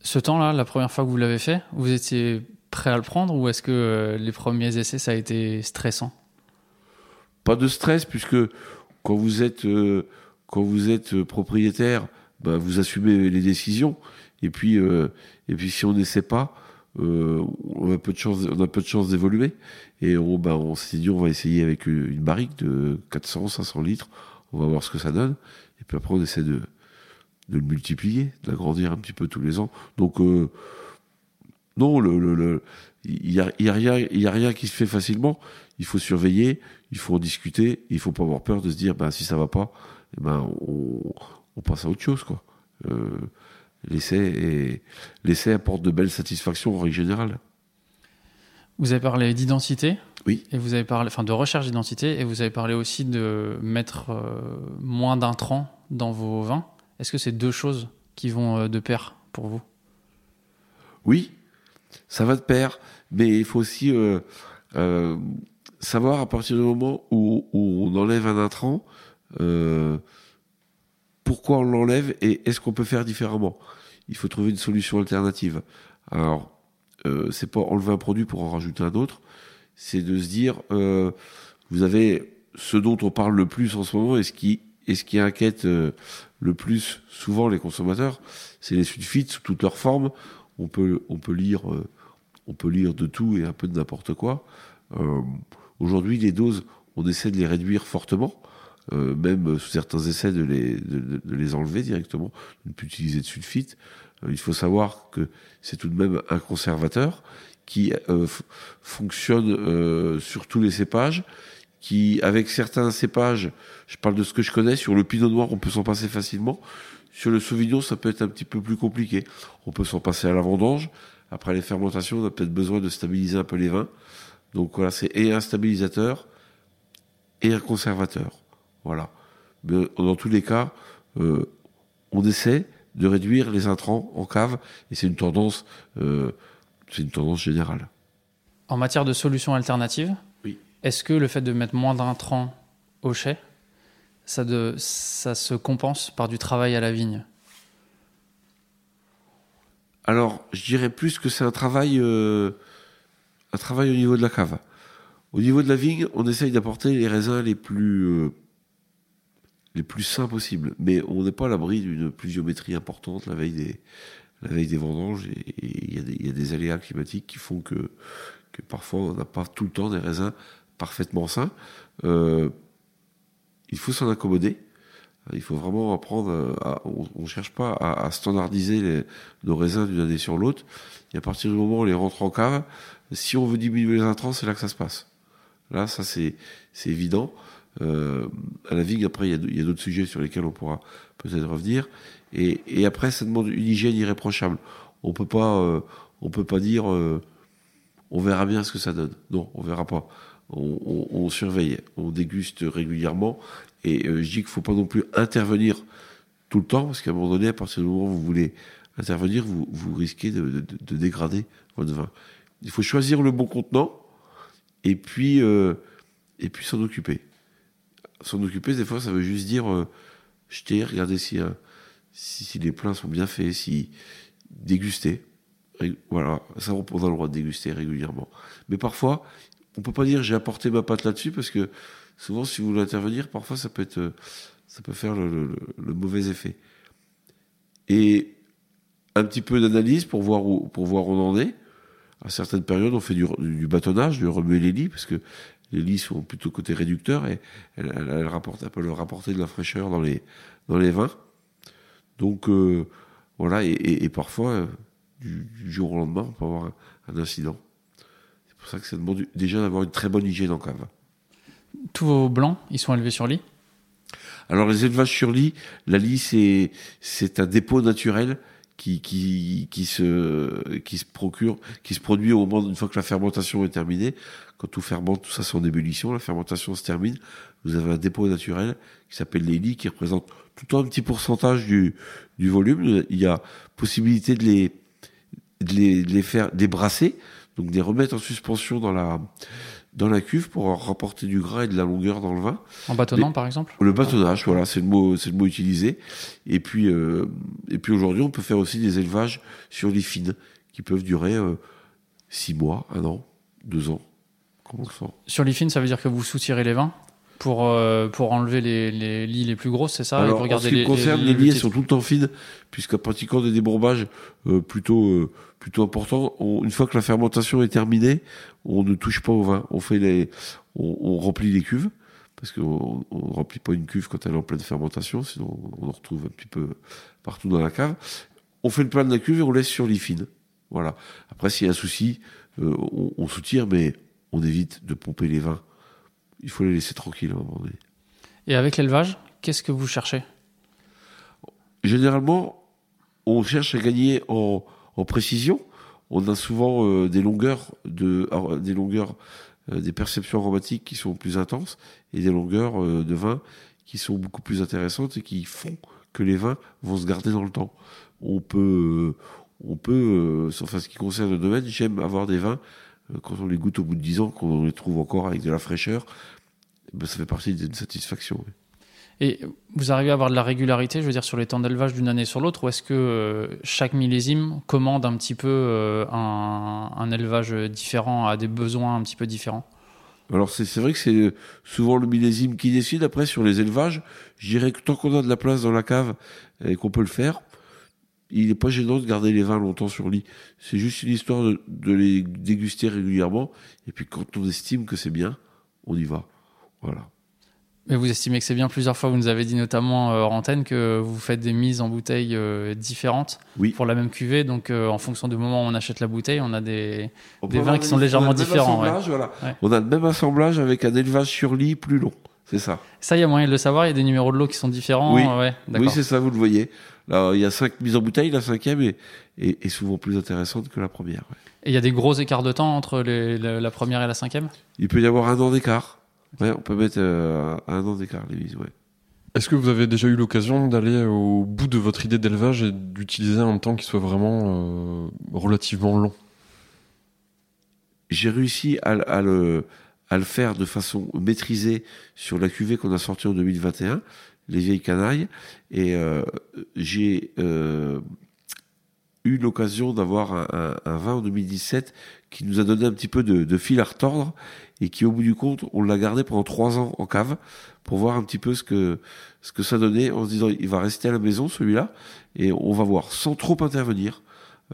Ce temps-là, la première fois que vous l'avez fait, vous étiez prêt à le prendre ou est-ce que les premiers essais, ça a été stressant? Pas de stress, puisque quand vous êtes, quand vous êtes propriétaire, bah, vous assumez les décisions. Et puis, euh, et puis si on n'essaie pas, euh, on a peu de chance, on a peu de chance d'évoluer. Et on, bah, on s'est dit, on va essayer avec une barrique de 400, 500 litres. On va voir ce que ça donne. Et puis après, on essaie de, de le multiplier, de l'agrandir un petit peu tous les ans. Donc, euh, non, le, le, le, il y a, y a rien, y a rien qui se fait facilement. Il faut surveiller, il faut en discuter. Il faut pas avoir peur de se dire, ben si ça va pas, eh ben on, on passe à autre chose, quoi. Euh, l'essai l'essai apporte de belles satisfactions en règle générale. Vous avez parlé d'identité. Oui. Et vous avez parlé, enfin, de recherche d'identité, et vous avez parlé aussi de mettre euh, moins d'intrants dans vos vins. Est-ce que c'est deux choses qui vont euh, de pair pour vous? Oui, ça va de pair, mais il faut aussi savoir à partir du moment où, où on enlève un intrant, euh, pourquoi on l'enlève et est-ce qu'on peut faire différemment? Il faut trouver une solution alternative. Alors, euh, c'est pas enlever un produit pour en rajouter un autre, c'est de se dire, euh, vous avez ce dont on parle le plus en ce moment et ce qui, et ce qui inquiète euh, le plus souvent les consommateurs, c'est les sulfites sous toutes leurs formes. On peut, on peut lire, euh, on peut lire de tout et un peu de n'importe quoi. Aujourd'hui, les doses, on essaie de les réduire fortement. Euh, même sous certains essais de les, de, de les enlever directement, de ne plus utiliser de sulfite. Euh, il faut savoir que c'est tout de même un conservateur qui euh, fonctionne sur tous les cépages, qui, avec certains cépages, je parle de ce que je connais, sur le pinot noir, on peut s'en passer facilement. Sur le sauvignon, ça peut être un petit peu plus compliqué. On peut s'en passer à la vendange. Après les fermentations, on a peut-être besoin de stabiliser un peu les vins. Donc voilà, c'est et un stabilisateur et un conservateur. Voilà. Mais dans tous les cas, euh, on essaie de réduire les intrants en cave et c'est une tendance, euh, c'est une tendance générale. En matière de solutions alternatives, oui. est-ce que le fait de mettre moins d'intrants au chai, ça, de, ça se compense par du travail à la vigne? Alors, je dirais plus que c'est un travail, euh, un travail au niveau de la cave. Au niveau de la vigne, on essaye d'apporter les raisins les plus les plus sains possibles. Mais on n'est pas à l'abri d'une pluviométrie importante la veille des, la veille des vendanges. Et il y, y, a des aléas climatiques qui font que, que parfois on n'a pas tout le temps des raisins parfaitement sains. Euh, il faut s'en accommoder. Il faut vraiment apprendre. À, on ne cherche pas à, à standardiser les, nos raisins d'une année sur l'autre. Et à partir du moment où on les rentre en cave, si on veut diminuer les intrants, c'est là que ça se passe. Là, ça c'est évident. Euh, à la vigne, après, il y a d'autres sujets sur lesquels on pourra peut-être revenir. Et, après, ça demande une hygiène irréprochable. On peut pas, euh, on peut pas dire, euh, on verra bien ce que ça donne. Non, on verra pas. On, surveille, on déguste régulièrement. Et je dis qu'il faut pas non plus intervenir tout le temps, parce qu'à un moment donné, à partir du moment où vous voulez intervenir, vous, vous risquez de, de, de dégrader votre vin. Il faut choisir le bon contenant, et puis, et puis s'en occuper s'en occuper, des fois, ça veut juste dire euh, jeter, regarder si, euh, les plats sont bien faits, si déguster. Voilà, ça, on a le droit de déguster régulièrement. Mais parfois, on peut pas dire j'ai apporté ma pâte là-dessus parce que souvent, si vous voulez intervenir, parfois, ça peut être, ça peut faire le, mauvais effet. Et un petit peu d'analyse pour voir où, pour voir on en est. À certaines périodes, on fait du, du bâtonnage, de remuer les lits, parce que les lits sont plutôt côté réducteur et elle, elle, elle rapporte, elle peut leur rapporter de la fraîcheur dans les, dans les vins. Donc, euh, Voilà, et, et- et parfois, euh, du, du jour au lendemain, on peut avoir un, un incident. C'est pour ça que ça demande déjà d'avoir une très bonne hygiène en cave. Tous vos blancs, ils sont élevés sur lit? Alors les élevages sur lit, la lit c'est c'est un dépôt naturel qui qui qui se qui se procure, qui se produit au moment une fois que la fermentation est terminée. Quand tout fermente, tout ça c'est en ébullition, la fermentation se termine. Vous avez un dépôt naturel qui s'appelle les lits, qui représente tout le temps un petit pourcentage du du volume. Il y a possibilité de les de les, de les faire de les brasser, donc de les remettre en suspension dans la dans la cuve pour rapporter du gras et de la longueur dans le vin. En bâtonnant, par exemple? Le bâtonnage, voilà, c'est le mot, c'est le mot utilisé. Et puis, euh, et puis aujourd'hui, on peut faire aussi des élevages sur les fines qui peuvent durer euh, six mois, un an, deux ans. Comment ça Sur fine, ça veut dire que vous soutirez les vins pour, euh, pour enlever les, les lits les plus grosses, c'est ça Et Alors, en ce qui me concerne, les, lits sont tout le temps fines, puisqu'en pratiquant des débourbages euh, plutôt euh, plutôt importants, on- une fois que la fermentation est terminée, on ne touche pas au vin. On fait les, on, on remplit les cuves, parce qu'on on ne remplit pas une cuve quand elle est en pleine fermentation, sinon on en retrouve un petit peu partout dans la cave. On fait le plein de la cuve et on laisse sur fine. Voilà. Après, s'il y a un souci, euh, on, on soutire, mais on évite de pomper les vins. Il faut les laisser tranquilles à un moment donné. Et avec l'élevage, qu'est-ce que vous cherchez? Généralement, on cherche à gagner en, en précision. On a souvent euh, des longueurs de des longueurs euh, des perceptions aromatiques qui sont plus intenses et des longueurs euh, de vin qui sont beaucoup plus intéressantes et qui font que les vins vont se garder dans le temps. On peut on peut euh, enfin ce qui concerne le domaine, j'aime avoir des vins quand on les goûte au bout de 10 ans, quand on les trouve encore avec de la fraîcheur, eh ben, ça fait partie d'une satisfaction. oui. Et vous arrivez à avoir de la régularité, je veux dire, sur les temps d'élevage d'une année sur l'autre, ou est-ce que euh, chaque millésime commande un petit peu euh, un, un élevage différent, a des besoins un petit peu différents? Alors c'est c'est vrai que c'est souvent le millésime qui décide. Après sur les élevages, je dirais que tant qu'on a de la place dans la cave et qu'on peut le faire, il n'est pas gênant de garder les vins longtemps sur lit. C'est juste une histoire de, de les déguster régulièrement. Et puis quand on estime que c'est bien, on y va. Voilà. Mais vous estimez que c'est bien plusieurs fois, vous nous avez dit notamment euh, hors antenne que vous faites des mises en bouteilles euh, différentes Oui. pour la même cuvée, donc euh, en fonction du moment où on achète la bouteille, on a des... On Des peut vins qui sont légèrement différents, ouais. assemblage, voilà. Ouais. On a le même assemblage avec un élevage sur lit plus long. C'est ça. Ça, il y a moyen de le savoir, il y a des numéros de lot qui sont différents. Oui. ouais, Oui, c'est ça, vous le voyez. Là, il y a cinq mises en bouteille. La cinquième est, est, est souvent plus intéressante que la première. ouais. Et il y a des gros écarts de temps entre les- la, la première et la cinquième? Il peut y avoir un an d'écart. Ouais, on peut mettre euh, un an d'écart, les mises, ouais. Est-ce que vous avez déjà eu l'occasion d'aller au bout de votre idée d'élevage et d'utiliser un temps qui soit vraiment euh, relativement long? J'ai réussi à le, à le faire de façon maîtrisée sur la cuvée qu'on a sortie en 2021, les vieilles canailles, et euh, j'ai euh, eu l'occasion d'avoir un, un- un vin en 2017 qui nous a donné un petit peu de, de fil à retordre et qui, au bout du compte, on l'a gardé pendant trois ans en cave pour voir un petit peu ce que ce que ça donnait en se disant il va rester à la maison celui-là et on va voir sans trop intervenir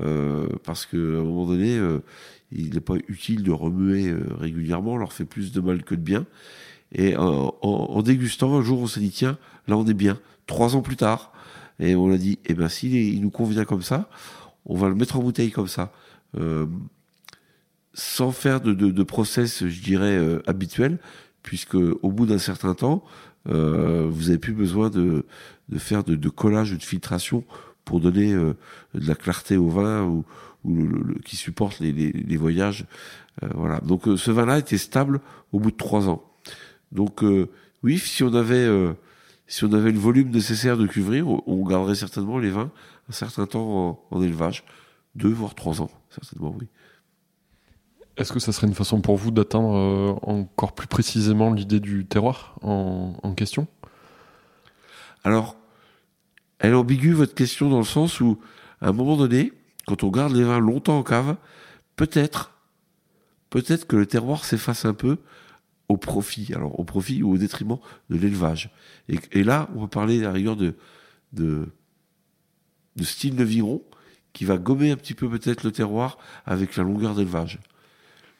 euh, parce que à un moment donné euh, il n'est pas utile de remuer euh, régulièrement, on leur fait plus de mal que de bien. Et euh, en, en dégustant, un jour, on s'est dit, tiens, là, on est bien. Trois ans plus tard, et on a dit, eh ben, s'il il nous convient comme ça, on va le mettre en bouteille comme ça. Euh, sans faire de, de, de process, je dirais, euh, habituel, puisque au bout d'un certain temps, euh, vous avez plus besoin de, de faire de, de collage ou de filtration pour donner euh, de la clarté au vin ou, ou le- le- le- qui supporte les, les, les voyages. Euh, voilà. Donc euh, ce vin-là était stable au bout de trois ans. Donc euh, oui, si on avait euh, si on avait le volume nécessaire de cuverie, on, garderait certainement les vins un certain temps en, en élevage, deux voire trois ans, certainement oui. Est-ce que ça serait une façon pour vous d'atteindre euh, encore plus précisément l'idée du terroir en, en question? Alors, elle est ambiguë votre question dans le sens où, à un moment donné, quand on garde les vins longtemps en cave, peut-être, peut-être que le terroir s'efface un peu au profit, alors au profit ou au détriment de l'élevage. Et, et là, on peut parler à la rigueur de, de, de style de viron qui va gommer un petit peu peut-être le terroir avec la longueur d'élevage.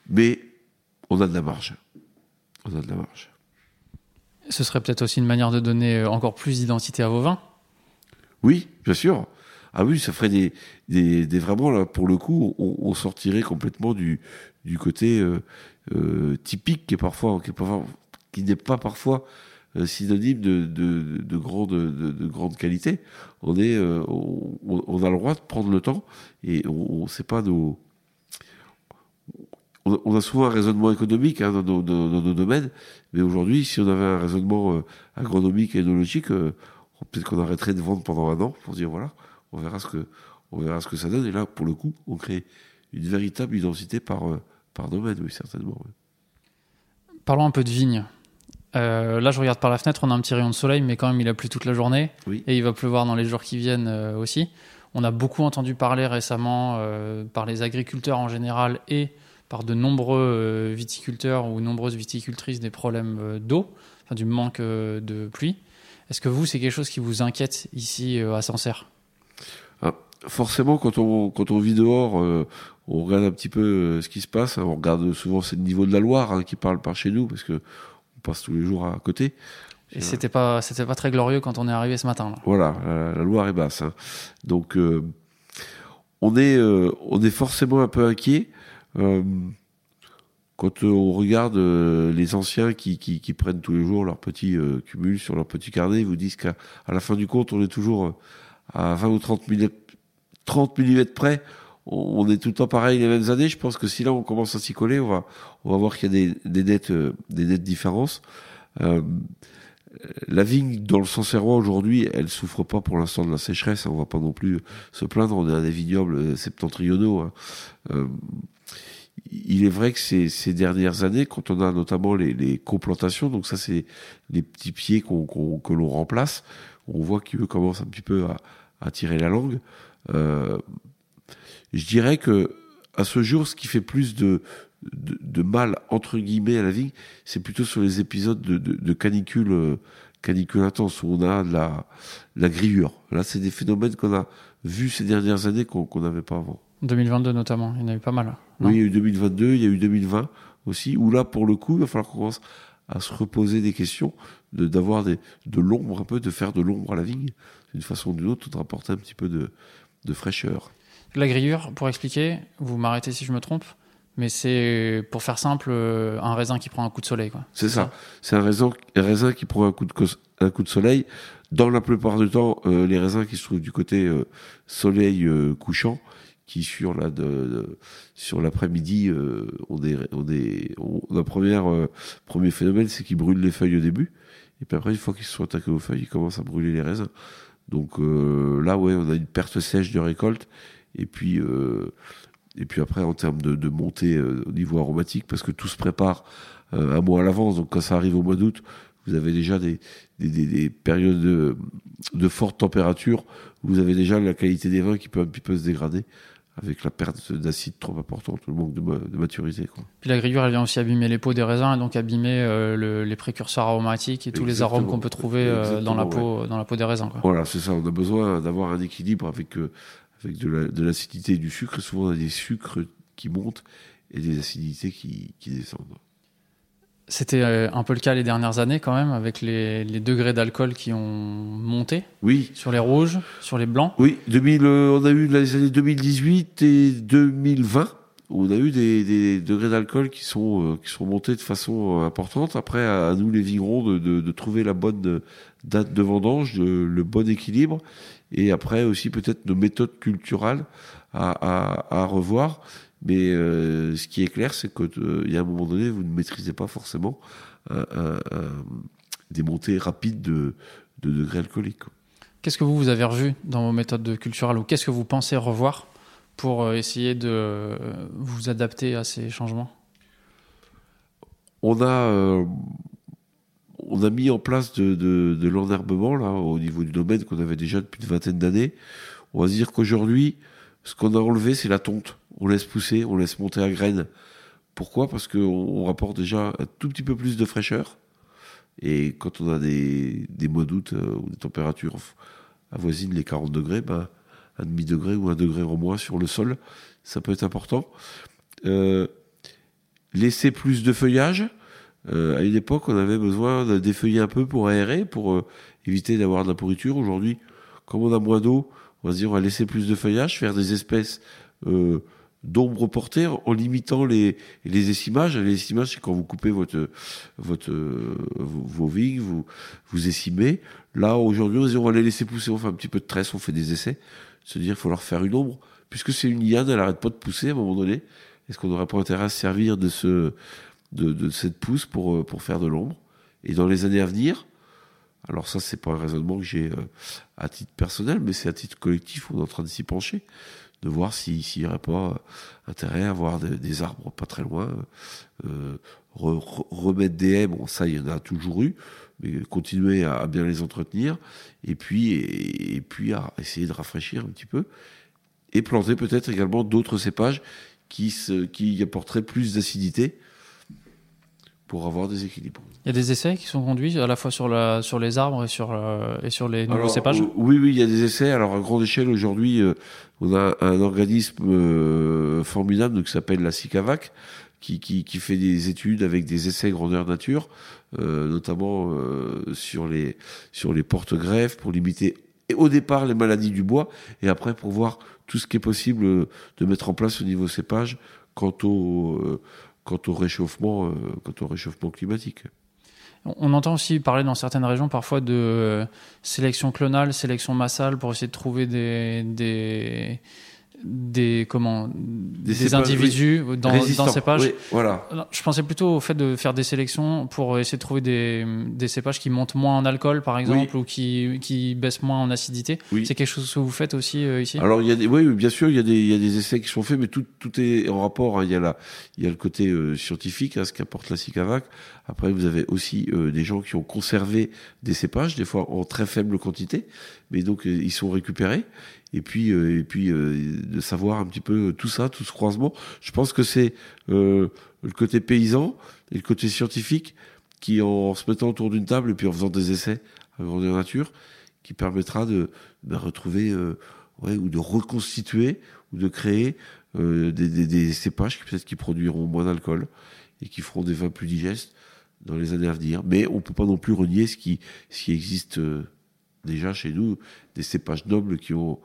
Mais on a de la marge. On a de la marge. Ce serait peut-être aussi une manière de donner euh, encore plus d'identité à vos vins. Oui, bien sûr. Ah oui, ça ferait des, des, des vraiment là pour le coup, on, on sortirait complètement du du côté euh, euh, typique qui est parfois qui est parfois qui n'est pas parfois euh, synonyme de, de, de, grande, de, de grande qualité. On, est, euh, on, on a le droit de prendre le temps et on ne sait pas nos. On, a souvent un raisonnement économique hein, dans, nos, dans nos domaines, mais aujourd'hui, si on avait un raisonnement euh, agronomique et énologique, euh, peut-être qu'on arrêterait de vendre pendant un an pour dire voilà, on verra ce que, on verra ce que ça donne. Et là, pour le coup, on crée une véritable identité par, euh, par domaine, oui, certainement. oui. Parlons un peu de vignes. Euh, là, je regarde par la fenêtre, on a un petit rayon de soleil, mais quand même, il a plu toute la journée. Oui. Et il va pleuvoir dans les jours qui viennent euh, aussi. On a beaucoup entendu parler récemment euh, par les agriculteurs en général et par de nombreux viticulteurs ou nombreuses viticultrices des problèmes d'eau, enfin, du manque de pluie. Est-ce que vous, c'est quelque chose qui vous inquiète ici à Sancerre? Forcément, quand on, quand on vit dehors, euh, on regarde un petit peu euh, ce qui se passe. hein. On regarde souvent c'est le niveau de la Loire hein, qui parle par chez nous, parce que on passe tous les jours à côté. Et c'était pas, c'était pas très glorieux quand on est arrivé ce matin. Là. Voilà, la, la Loire est basse. hein. Donc, euh, on est, on est forcément un peu inquiet. Quand on regarde les anciens qui, qui, qui prennent tous les jours leur petit cumul sur leur petit carnet, ils vous disent qu'à la fin du compte, on est toujours à 20 ou 30 mm, 30 mm près. On, est tout le temps pareil les mêmes années. Je pense que si là on commence à s'y coller, on va, on va voir qu'il y a des, des, nettes, euh, des nettes différences. Euh, la vigne dans le Sancerrois aujourd'hui, elle souffre pas pour l'instant de la sécheresse. hein. On va pas non plus se plaindre. On est à des vignobles euh, septentrionaux. hein. Euh, il est vrai que ces, ces dernières années, quand on a notamment les, les coplantations, donc ça c'est les petits pieds que l'on remplace, on voit qu'ils commencent un petit peu à, à tirer la langue. Euh, je dirais que à ce jour, ce qui fait plus de, de, de mal entre guillemets à la vigne, c'est plutôt sur les épisodes de, de, de canicule, euh, canicule intense où on a de la, de la grillure. Là, c'est des phénomènes qu'on a vus ces dernières années qu'on n'avait pas avant. 2022 notamment, il y en a eu pas mal. Oui, il y a eu 2022, il y a eu 2020 aussi, où là, pour le coup, il va falloir qu'on commence à se reposer des questions, de- d'avoir des- de l'ombre un peu, de faire de l'ombre à la vigne, d'une façon ou d'une autre, de rapporter un petit peu de, de fraîcheur. La grillure, pour expliquer, vous m'arrêtez si je me trompe, mais c'est, pour faire simple, euh, un raisin qui prend un coup de soleil. Quoi. C'est ça. C'est un raisin, un raisin qui prend un coup de, cos- un coup de soleil. Dans la plupart du temps, euh, les raisins qui se trouvent du côté euh, soleil euh, couchant, qui sur la de, de- sur l'après-midi, on est, on la première premier phénomène, c'est qu'ils brûlent les feuilles au début, et puis après, une fois qu'ils se sont attaqués aux feuilles, ils commencent à brûler les raisins. Donc euh, là, ouais, on a une perte sèche de récolte, et puis euh, et puis après en termes de, montée euh, au niveau aromatique, parce que tout se prépare un mois à l'avance, donc quand ça arrive au mois d'août, vous avez déjà des, des, des, des périodes de, de forte température, vous avez déjà la qualité des vins qui peut un petit peu se dégrader avec la perte d'acide trop importante, le manque de, de maturité. Quoi. Puis la grillure, elle vient aussi abîmer les peaux des raisins et donc abîmer euh, le- les précurseurs aromatiques et tous les arômes qu'on peut trouver euh, dans, la peau, dans la peau des raisins. Quoi. Voilà, c'est ça. On a besoin d'avoir un équilibre avec, euh, avec de la- de l'acidité et du sucre. Souvent, on a des sucres qui montent et des acidités qui, qui descendent. C'était euh, un peu le cas les dernières années quand même, avec les, les degrés d'alcool qui ont monté Oui, sur les rouges, sur les blancs. oui. 2000, euh, on a eu les années 2018 et 2020 où on a eu des, des degrés d'alcool qui sont euh, qui sont montés de façon importante. Après, à, à nous les vignerons de, de, de trouver la bonne date de vendange, de- le bon équilibre, et après aussi peut-être nos méthodes culturelles à, à, à revoir. Mais euh, ce qui est clair, c'est qu'il y a un moment donné, vous ne maîtrisez pas forcément un- un- un- des montées rapides de, de degrés alcooliques. Qu'est-ce que vous, vous avez revu dans vos méthodes de culturales ou qu'est-ce que vous pensez revoir pour euh, essayer de euh, vous adapter à ces changements? On a, euh, on a mis en place de, de, de l'enherbement là au niveau du domaine qu'on avait déjà depuis une vingtaine d'années. On va se dire qu'aujourd'hui, ce qu'on a enlevé, c'est la tonte. On laisse pousser, on laisse monter à graines. Pourquoi? Parce qu'on on rapporte déjà un tout petit peu plus de fraîcheur. Et quand on a des, mois d'août euh, où les températures avoisinent les 40 degrés, ben, un demi-degré ou un degré en moins sur le sol, ça peut être important. Euh, laisser plus de feuillage. Euh, à une époque, on avait besoin de défeuiller un peu pour aérer, pour éviter d'avoir de la pourriture. Aujourd'hui, comme on a moins d'eau, on va dire on va laisser plus de feuillage, faire des espèces d'ombre portée en limitant les, les essimages. Les essimages, c'est quand vous coupez votre, votre, vos, vignes, vous, vous essimez. Là, aujourd'hui, on va les laisser pousser, on fait un petit peu de tresse, on fait des essais. Se dire il faut leur faire une ombre. Puisque c'est une liane, elle arrête pas de pousser à un moment donné. Est-ce qu'on n'aurait pas intérêt à se servir de, ce, de, de cette pousse pour, euh, pour faire de l'ombre? Et dans les années à venir, alors ça, c'est pas un raisonnement que j'ai euh, à titre personnel, mais c'est à titre collectif, on est en train de s'y pencher, de voir s'il n'y aurait pas euh, intérêt à avoir des, arbres pas très loin, euh, re- re- remettre des haies, bon ça, il y en a toujours eu, mais continuer à, bien les entretenir, et puis, puis à essayer de rafraîchir un petit peu, et planter peut-être également d'autres cépages qui, se, qui apporteraient plus d'acidité pour avoir des équilibres. Il y a des essais qui sont conduits à la fois sur, la, sur les arbres et sur, euh, et sur les nouveaux Alors, cépages euh, Oui, oui, il y a des essais. Alors, à grande échelle, aujourd'hui, euh, on a un organisme euh, formidable donc, qui s'appelle la SICAVAC, qui, qui, qui fait des études avec des essais grandeur nature, euh, notamment euh, sur les, sur les porte-greffes, pour limiter au départ les maladies du bois, et après pour voir tout ce qui est possible de mettre en place au niveau cépage quant au, euh, quant au réchauffement, euh, quant au réchauffement climatique. On entend aussi parler dans certaines régions parfois de euh, sélection clonale, sélection massale pour essayer de trouver des, des, des, comment, des, individus dans, Résistants. dans cépages. Oui, voilà. Je pensais plutôt au fait de faire des sélections pour essayer de trouver des, des cépages qui montent moins en alcool, par exemple, ou qui, qui baissent moins en acidité. Oui. C'est quelque chose que vous faites aussi euh, ici? Alors il y a des, oui, oui, bien sûr, il y a des, il y a des essais qui sont faits, mais tout, tout est en rapport. hein. Il y a la, il y a le côté euh, scientifique, hein, ce qu'apporte la SICAVAC. Après, vous avez aussi euh, des gens qui ont conservé des cépages, des fois en très faible quantité, mais donc ils sont récupérés. Et puis, euh, et puis euh, de savoir un petit peu tout ça, tout ce croisement. Je pense que c'est euh, le côté paysan et le côté scientifique qui, en se mettant autour d'une table et puis en faisant des essais à grandeur nature, qui permettra de ben, retrouver ouais, ou de reconstituer ou de créer euh, des, des, des cépages qui peut-être qui produiront moins d'alcool et qui feront des vins plus digestes dans les années à venir. Mais on peut pas non plus renier ce qui, ce qui existe déjà chez nous, des cépages nobles qui ont,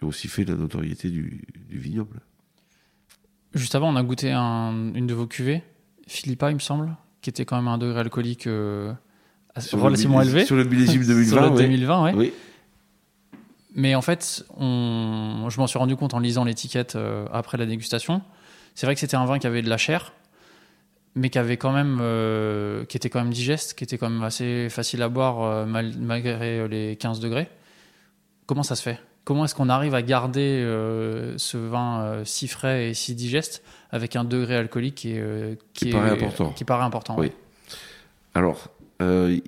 qui ont aussi fait la notoriété du, du vignoble. Juste avant, on a goûté un- une de vos cuvées, Philippa, il me semble, qui était quand même à un degré alcoolique euh, relativement élevé. Sur le millésime 2020, Sur le ouais. 2020, ouais. Oui. Mais en fait, on... je m'en suis rendu compte en lisant l'étiquette euh, après la dégustation. C'est vrai que c'était un vin qui avait de la chair, mais qui avait quand même, euh, qui était quand même digeste, qui était quand même assez facile à boire euh, mal- malgré les 15 degrés. Comment ça se fait? Comment est-ce qu'on arrive à garder euh, ce vin euh, si frais et si digeste avec un degré alcoolique qui, est, euh, Qui est- paraît important. Qui paraît important. Oui. Alors, il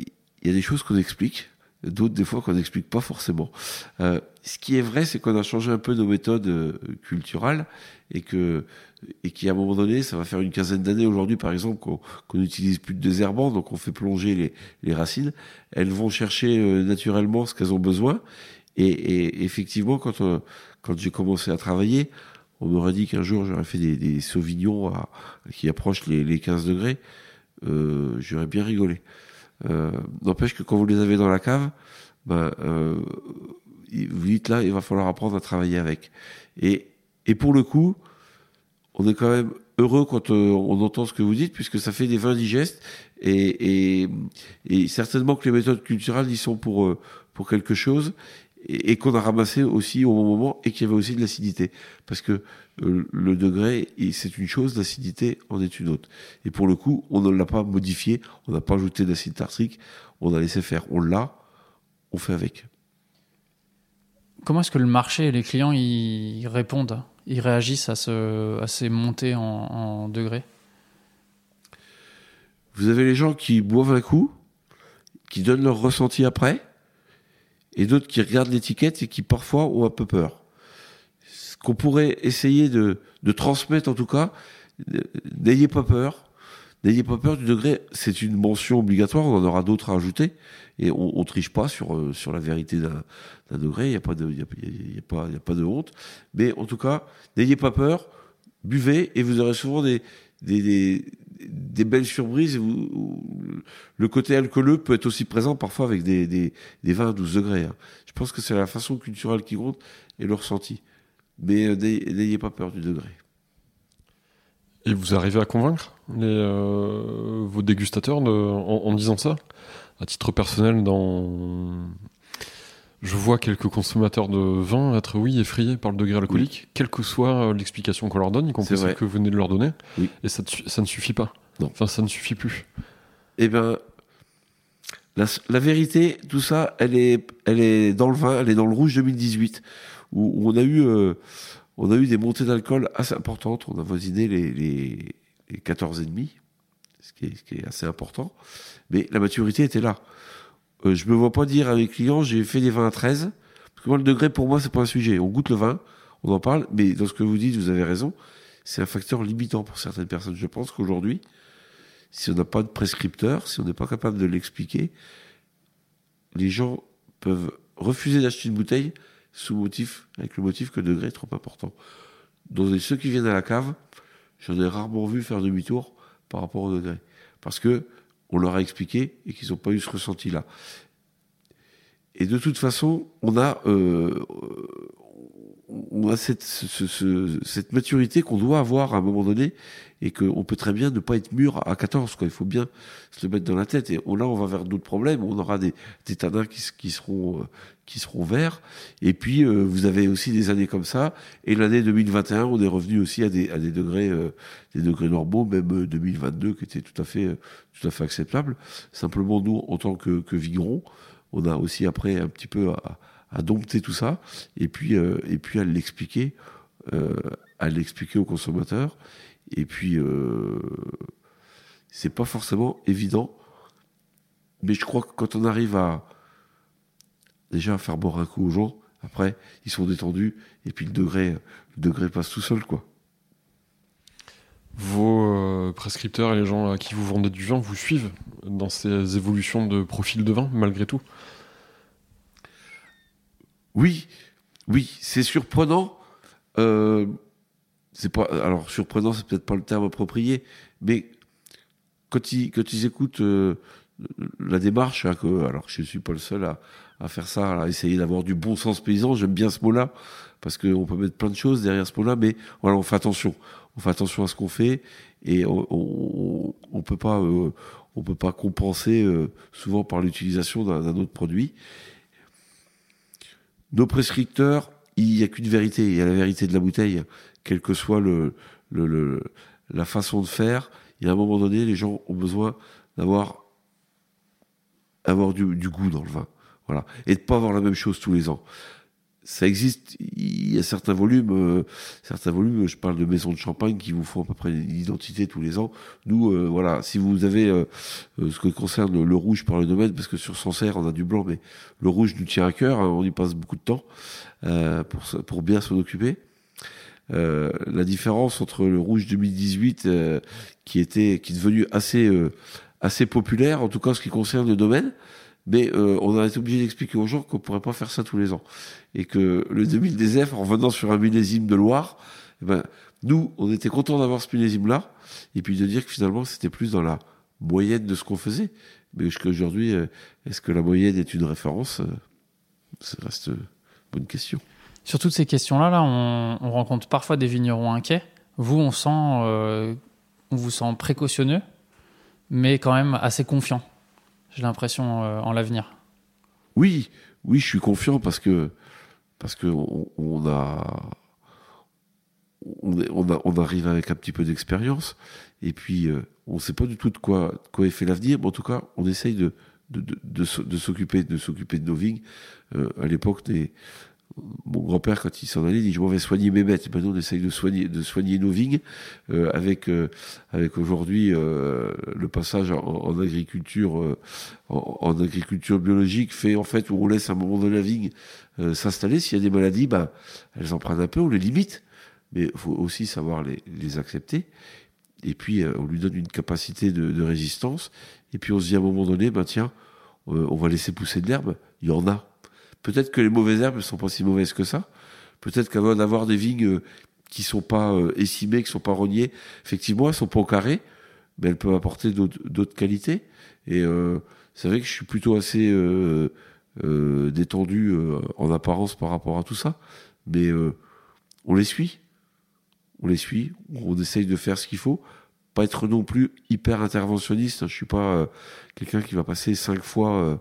y a des choses qu'on explique, d'autres des fois qu'on n'explique pas forcément. Ce qui est vrai, c'est qu'on a changé un peu nos méthodes culturales et que et qu'à un moment donné, ça va faire une quinzaine d'années aujourd'hui, par exemple, qu'on qu'on n'utilise plus de désherbants, donc on fait plonger les, les racines. Elles vont chercher naturellement ce qu'elles ont besoin. Et, et effectivement, quand euh, quand j'ai commencé à travailler, on m'aurait dit qu'un jour j'aurais fait des, des sauvignons à- qui approchent les, les 15 degrés. Euh, j'aurais bien rigolé. Euh, N'empêche que quand vous les avez dans la cave, ben, euh, vous dites là, il va falloir apprendre à travailler avec. Et, et pour le coup, on est quand même heureux quand euh, on entend ce que vous dites, puisque ça fait des vins digestes, et, et, et certainement que les méthodes culturelles y sont pour, euh, pour quelque chose, et, et qu'on a ramassé aussi au bon moment, et qu'il y avait aussi de l'acidité. Parce que euh, le degré, c'est une chose, l'acidité en est une autre. Et pour le coup, on ne l'a pas modifié, on n'a pas ajouté d'acide tartrique, on a laissé faire. On l'a, on fait avec. Comment est-ce que le marché et les clients y répondent Ils réagissent à, ce, à ces montées en, en degrés Vous avez les gens qui boivent un coup, qui donnent leur ressenti après, et d'autres qui regardent l'étiquette et qui parfois ont un peu peur. Ce qu'on pourrait essayer de, de transmettre en tout cas, euh, n'ayez pas peur. N'ayez pas peur du degré, c'est une mention obligatoire, on en aura d'autres à ajouter, et on, on triche pas sur, euh, sur la vérité d'un degré, il n'y a, pas de- y a, a pas de honte. Mais en tout cas, n'ayez pas peur, buvez, et vous aurez souvent des, des, des- des belles surprises. où- le côté alcooleux peut être aussi présent parfois avec des, des, des vins à 12 degrés. hein. Je pense que c'est la façon culturelle qui compte et le ressenti. Mais euh, n'ayez pas peur du degré. Et vous arrivez à convaincre euh, vos dégustateurs en, en disant ça? À titre personnel, dans... je vois quelques consommateurs de vin être, oui, effrayés par le degré alcoolique, quelle que soit euh, l'explication qu'on leur donne, y compris celle que vous venez de leur donner. Oui. Et ça, ne su- ça ne suffit pas. Non. Enfin, ça ne suffit plus. Eh ben, la, la vérité, tout ça, elle est, elle est dans le vin, elle est dans le rouge 2018, où, où on a eu, euh, on a eu des montées d'alcool assez importantes. On a voisiné les, les, les 14,5, ce qui est, ce qui est assez important. Mais la maturité était là. Euh, je me vois pas dire à mes clients, j'ai fait des vins à 13, parce que moi, le degré, pour moi, c'est pas un sujet. On goûte le vin, on en parle, mais dans ce que vous dites, vous avez raison. C'est un facteur limitant pour certaines personnes. Je pense qu'aujourd'hui, si on n'a pas de prescripteur, si on n'est pas capable de l'expliquer, les gens peuvent refuser d'acheter une bouteille sous motif, avec le motif que le degré est trop important. Dans ceux qui viennent à la cave, j'en ai rarement vu faire demi-tour par rapport au degré. Parce que on leur a expliqué et qu'ils n'ont pas eu ce ressenti-là. Et de toute façon, on a, euh, on a cette, ce- ce- ce- cette maturité qu'on doit avoir à un moment donné et qu'on peut très bien ne pas être mûr à 14. Quoi. Il faut bien se le mettre dans la tête. Et là, on va vers d'autres problèmes. On aura des, des tanins qui, qui seront, euh, qui seront verts. Et puis, euh, vous avez aussi des années comme ça. Et l'année 2021, on est revenu aussi à des, à des degrés, euh, des degrés normaux, même euh, 2022, qui était tout à fait, euh, tout à fait acceptable. Simplement, nous, en tant que, que vignerons, on a aussi après un petit peu à, à dompter tout ça et puis, euh, et puis à l'expliquer, euh, à l'expliquer aux consommateurs. Et puis, euh, c'est pas forcément évident, mais je crois que quand on arrive à déjà à faire boire un coup aux gens, après ils sont détendus et puis le degré, le degré passe tout seul, quoi. Vos euh, prescripteurs et les gens à qui vous vendez du vin vous suivent dans ces évolutions de profil de vin, malgré tout? Oui, oui, c'est surprenant. Euh, c'est pas, alors surprenant, c'est peut-être pas le terme approprié, mais quand ils, quand ils écoutent euh, la démarche, hein, que, alors je suis pas le seul à, faire ça, à essayer d'avoir du bon sens paysan, j'aime bien ce mot-là, parce qu'on peut mettre plein de choses derrière ce mot-là, mais voilà, on fait attention, on fait attention à ce qu'on fait, et on, on, peut pas, euh, on peut pas compenser euh, souvent par l'utilisation d'un autre produit. Nos prescripteurs, il n'y a qu'une vérité, il y a la vérité de la bouteille, quelle que soit la façon de faire. Il y a un moment donné, les gens ont besoin d'avoir avoir du, du goût dans le vin, voilà, et de pas avoir la même chose tous les ans. Ça existe, il y a certains volumes, euh, certains volumes, je parle de maisons de champagne qui vous font à peu près une identité tous les ans. Nous, euh, voilà, si vous avez euh, euh, ce qui concerne le, rouge par le domaine, parce que sur Sancerre on a du blanc, mais le rouge nous tient à cœur, hein, on y passe beaucoup de temps euh, pour, pour bien s'en occuper. Euh, la différence entre le rouge 2018 euh, qui était qui est devenu assez assez populaire en tout cas en ce qui concerne le domaine mais euh, on a été obligé d'expliquer aux gens qu'on pourrait pas faire ça tous les ans et que le 2000 des F en revenant sur un millésime de Loire eh ben nous on était contents d'avoir ce millésime là et puis de dire que finalement c'était plus dans la moyenne de ce qu'on faisait mais jusqu'à aujourd'hui euh, est-ce que la moyenne est une référence Euh, ça reste une bonne question Sur toutes ces questions-là, là, on, on rencontre parfois des vignerons inquiets. Vous, on sent, on vous sent précautionneux, mais quand même assez confiant. J'ai l'impression euh, en l'avenir. Oui, oui, je suis confiant parce que parce que on, a on, a on arrive avec un petit peu d'expérience et puis euh, on ne sait pas du tout de quoi de quoi est fait l'avenir, mais en tout cas on essaye de de, de, de s'occuper de s'occuper de nos vignes. Euh, à l'époque, des- mon grand-père quand il s'en allait, il dit je m'en vais soigner mes bêtes. Maintenant on essaye de soigner de soigner nos vignes euh, avec euh, avec aujourd'hui euh, le passage en, agriculture en, agriculture biologique fait en fait où on laisse un moment de la vigne s'installer. S'il y a des maladies, bah, elles en prennent un peu, on les limite, mais il faut aussi savoir les, accepter. Et puis on lui donne une capacité de, résistance. Et puis on se dit à un moment donné, bah tiens, on va laisser pousser de l'herbe. Il y en a. Peut-être que les mauvaises herbes ne sont pas si mauvaises que ça. Peut-être qu'avant d'avoir des vignes euh, qui sont pas euh, essimées, qui sont pas rognées, effectivement, elles sont pas au carré. mais elles peuvent apporter d'autres qualités. Et euh, c'est vrai que je suis plutôt assez euh, euh, détendu euh, en apparence par rapport à tout ça, mais euh, on les suit, on les suit, on essaye de faire ce qu'il faut, pas être non plus hyper interventionniste. Je suis pas euh, quelqu'un qui va passer cinq fois euh, euh,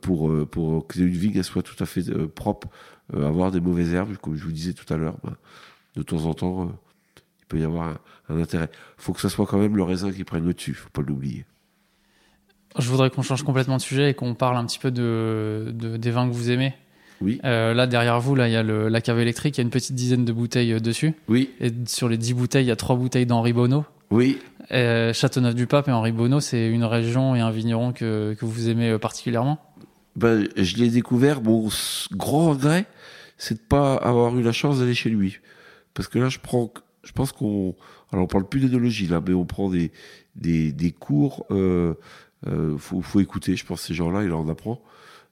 pour euh, pour que une vigne elle soit tout à fait euh, propre, euh, avoir des mauvaises herbes, comme je vous disais tout à l'heure. ben, de temps en temps, euh, il peut y avoir un, un intérêt. Faut que ça soit quand même le raisin qui prenne le dessus, faut pas l'oublier. Je voudrais qu'on change complètement de sujet et qu'on parle un petit peu de, de- des vins que vous aimez. Oui, Euh, là, derrière vous, là, il y a le- la cave électrique, il y a une petite dizaine de bouteilles euh, dessus. oui, Et sur les 10 bouteilles, il y a trois bouteilles d'Henri Bonneau. oui. Euh, Châteauneuf-du-Pape et Henri Bonneau, c'est une région et un vigneron que, que vous aimez euh, particulièrement? Ben, je l'ai découvert. Mon grand regret, c'est de pas avoir eu la chance d'aller chez lui, parce que là, je prends, je pense qu'on, alors on parle plus d'énologie là, mais on prend des des, des cours. Euh, euh, faut, faut écouter. Je pense ces gens-là, il en apprend.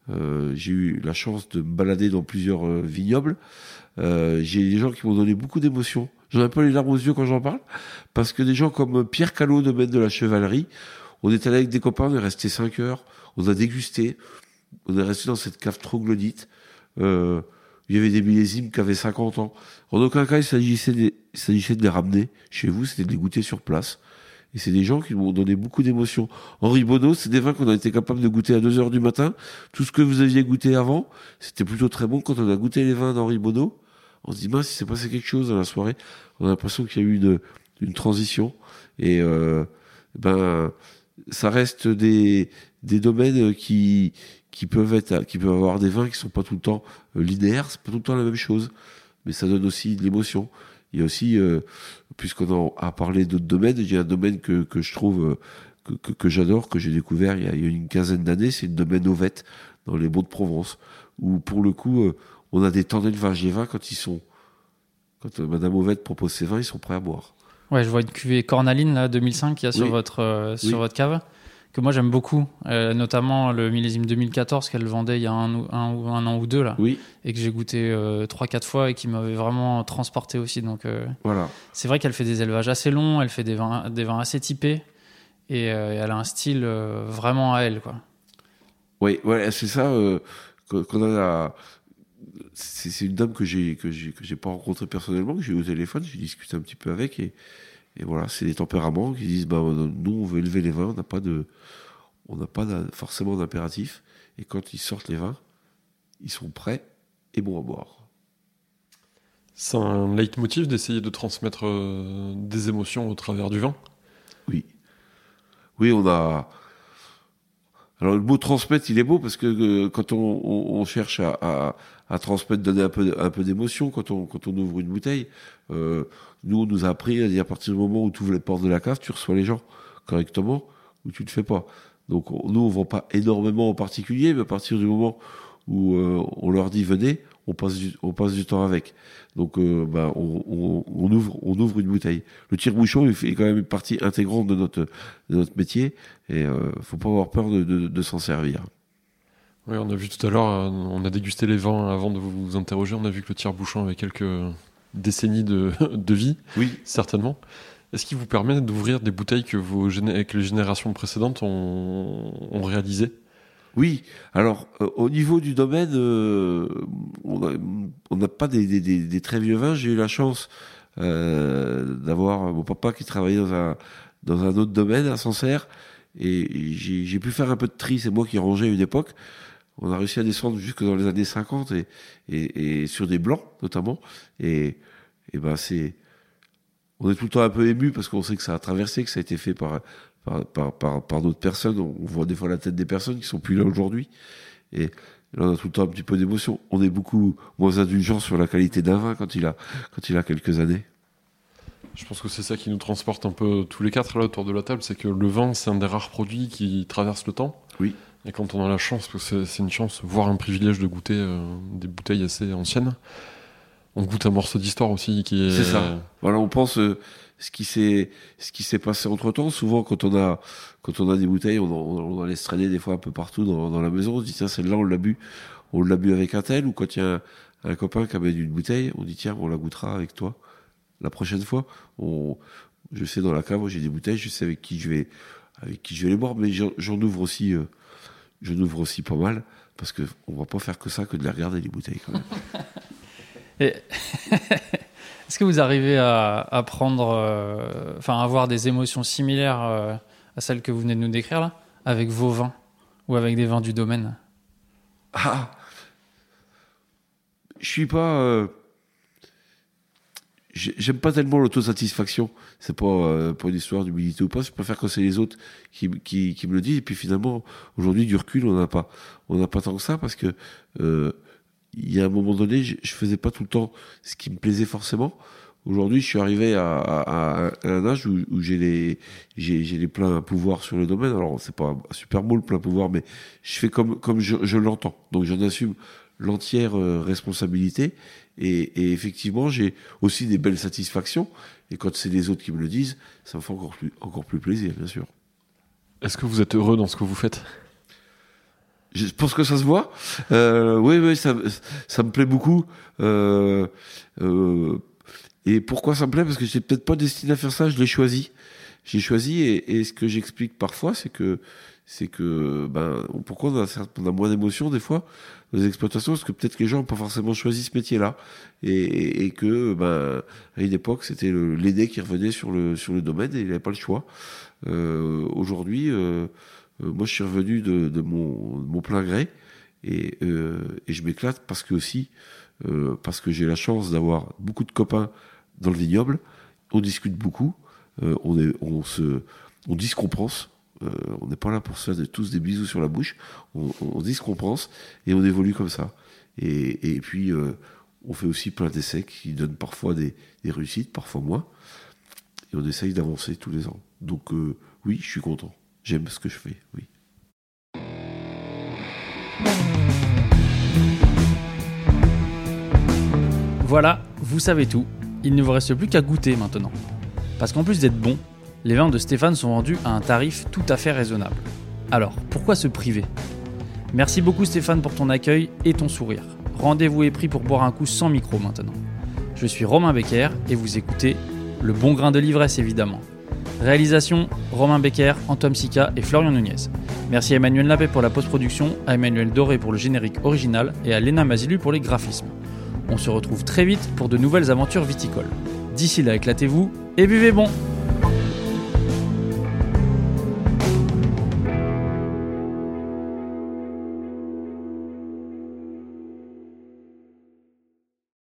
Euh, j'ai eu la chance de me balader dans plusieurs vignobles. J'ai des gens qui m'ont donné beaucoup d'émotions. J'en ai pas les larmes aux yeux quand j'en parle, parce que des gens comme Pierre Callot, domaine de la Chevalerie, on est allé avec des copains, on est resté 5 heures, on a dégusté, on est resté dans cette cave troglodyte. Euh, il y avait des millésimes qui avaient 50 ans. En aucun cas, il s'agissait de, les ramener chez vous, c'était de les goûter sur place. Et c'est des gens qui m'ont donné beaucoup d'émotions. Henri Bonneau, c'est des vins qu'on a été capable de goûter à 2 heures du matin. Tout ce que vous aviez goûté avant, c'était plutôt très bon. Quand on a goûté les vins d'Henri Bonneau, on se dit, mince, il s'est passé quelque chose dans la soirée. On a l'impression qu'il y a eu une, transition. Et euh, ben, ça reste des, domaines qui, peuvent avoir des vins qui sont pas tout le temps euh, linéaires, c'est pas tout le temps la même chose, mais ça donne aussi de l'émotion. Il y a aussi, euh, puisqu'on a parlé d'autres domaines, il y a un domaine que, je trouve que, j'adore, que j'ai découvert il y, a, une quinzaine d'années, c'est le domaine Ovette dans les Baux de Provence, où pour le coup, on a des des vins quand ils sont, quand euh, Madame Ovette propose ses vins, ils sont prêts à boire. Ouais, je vois une cuvée Cornaline là, 2005 qu'il y a sur, Oui. votre, euh, sur Oui. votre cave, que moi j'aime beaucoup, euh, notamment le millésime 2014 qu'elle vendait il y a un, un, un an ou deux là, Oui, et que j'ai goûté euh, 3-4 fois et qui m'avait vraiment transporté aussi. Donc voilà. c'est vrai qu'elle fait des élevages assez longs, elle fait des vins, des vins assez typés, et elle a un style vraiment à elle. quoi. Oui, ouais, c'est ça qu'on qu'on a. la- C'est une dame que j'ai que j'ai que j'ai pas rencontrée personnellement, que j'ai eu au téléphone, j'ai discuté un petit peu avec et et voilà, c'est des tempéraments qui disent bah nous on veut élever les vins, on n'a pas de on n'a pas forcément d'impératif et quand ils sortent les vins, ils sont prêts et bons à boire. C'est un leitmotiv d'essayer de transmettre euh, des émotions au travers du vin? Oui. Oui, on a. Alors le mot transmettre, il est beau parce que euh, quand on, on- on cherche à, à, à transmettre, donner un peu, un peu d'émotion, quand on, quand on ouvre une bouteille, euh, nous on nous a appris à dire à partir du moment où tu ouvres les portes de la cave, tu reçois les gens correctement ou tu le fais pas. Donc on- nous on vend pas énormément en particulier, mais à partir du moment où euh, on leur dit venez, on passe du, on passe du temps avec. Donc euh, bah, on, on, on ouvre on ouvre une bouteille. Le tire-bouchon fait quand même une partie intégrante de notre de notre métier et euh, faut pas avoir peur de, de, de s'en servir. Oui, on a vu tout à l'heure, euh, on a dégusté les vins avant de vous interroger, on a vu que le tire-bouchon avait quelques décennies de, de vie, Oui. certainement. Est-ce qu'il vous permet d'ouvrir des bouteilles que, vos, que les générations précédentes ont, ont réalisées? Oui. Alors euh, au niveau du domaine, euh, on n'a pas des, des, des, des très vieux vins. J'ai eu la chance euh, d'avoir mon papa qui travaillait dans un dans un autre domaine à Sancerre et j'ai j'ai pu faire un peu de tri. C'est moi qui rangeais à une époque. On a réussi à descendre jusque dans les années 50 et, et, et sur des blancs notamment. Et, et ben c'est, on est tout le temps un peu ému parce qu'on sait que ça a traversé, que ça a été fait par par par, par, par d'autres personnes. On voit des fois la tête des personnes qui sont plus là aujourd'hui. Et là, on a tout le temps un petit peu d'émotion. On est beaucoup moins indulgent sur la qualité d'un vin quand il a quand il a quelques années. Je pense que c'est ça qui nous transporte un peu tous les quatre là autour de la table, c'est que le vin, c'est un des rares produits qui traverse le temps. Oui. Et quand on a la chance, parce que c'est une chance, voire un privilège de goûter euh, des bouteilles assez anciennes, on goûte un morceau d'histoire aussi qui est. C'est ça. Voilà, on pense euh, ce qui s'est passé entre temps. Souvent, quand on a on des bouteilles, on, on en laisse traîner des fois un peu partout dans, la maison. On se dit tiens, celle-là, on l'a bu, on l'a bu avec un tel. Ou quand il y a un, copain qui amène une bouteille, on dit tiens, on la goûtera avec toi la prochaine fois. On, Je sais dans la cave, j'ai des bouteilles, je sais avec qui je vais, les boire, mais j'en ouvre aussi, euh, j'en ouvre aussi pas mal parce que on va pas faire que ça, que de les regarder les bouteilles. Quand même. Est-ce que vous arrivez à, à prendre, euh, enfin, à avoir des émotions similaires euh, à celles que vous venez de nous décrire là, avec vos vins ou avec des vins du domaine? Ah Je suis pas. euh, J'aime pas tellement l'autosatisfaction. C'est pas, euh, pas une histoire d'humilité ou pas. Je préfère quand c'est les autres qui, qui, qui me le disent. Et puis finalement, aujourd'hui, du recul, on n'a pas. On n'a pas tant que ça parce que euh, il y a un moment donné, je, je faisais pas tout le temps ce qui me plaisait forcément. Aujourd'hui, je suis arrivé à, à- à un âge où, où j'ai les, j'ai, j'ai les pleins pouvoirs sur le domaine. Alors, c'est pas un super beau le plein pouvoir, mais je fais comme, comme je, je l'entends. Donc, j'en assume l'entière euh, responsabilité. Et, et effectivement, j'ai aussi des belles satisfactions. Et quand c'est les autres qui me le disent, ça me fait encore plus, encore plus plaisir, bien sûr. Est-ce que vous êtes heureux dans ce que vous faites? Je pense que ça se voit. Euh, oui, oui, ça, ça me plaît beaucoup. Euh, euh, et pourquoi ça me plaît? Parce que j'étais peut-être pas destiné à faire ça. Je l'ai choisi. J'ai choisi et, et ce que j'explique parfois, c'est que c'est que ben pourquoi on a, on a moins d'émotions des fois dans les exploitations parce que peut-être que les gens n'ont pas forcément choisi ce métier-là et, et, et que ben à une époque c'était l'aîné qui revenait sur le sur le domaine et il n'avait pas le choix. Euh, Aujourd'hui, euh, euh, moi je suis revenu de, de mon, de mon plein gré et, euh, et je m'éclate parce que aussi euh, parce que j'ai la chance d'avoir beaucoup de copains dans le vignoble. On discute beaucoup, euh, on, est, on, se, on dit. Euh, on n'est pas là pour se faire tous des bisous sur la bouche. On, dit ce qu'on pense et on évolue comme ça. Et, puis, euh, on fait aussi plein d'essais qui donnent parfois des, réussites, parfois moins. Et on essaye d'avancer tous les ans. Donc, euh, oui, je suis content. J'aime ce que je fais, oui. Voilà, vous savez tout. Il ne vous reste plus qu'à goûter maintenant. Parce qu'en plus d'être bons, les vins de Stéphane sont vendus à un tarif tout à fait raisonnable. Alors, pourquoi se priver? Merci beaucoup Stéphane pour ton accueil et ton sourire. Rendez-vous est pris pour boire un coup sans micro maintenant. Je suis Romain Becker et vous écoutez Le Bon Grain de l'Ivresse évidemment. Réalisation Romain Becker, Antoine Sica et Florian Nunez. Merci à Emmanuel Lappé pour la post-production, à Emmanuel Doré pour le générique original et à Léna Mazilu pour les graphismes. On se retrouve très vite pour de nouvelles aventures viticoles. D'ici là, éclatez-vous et buvez bon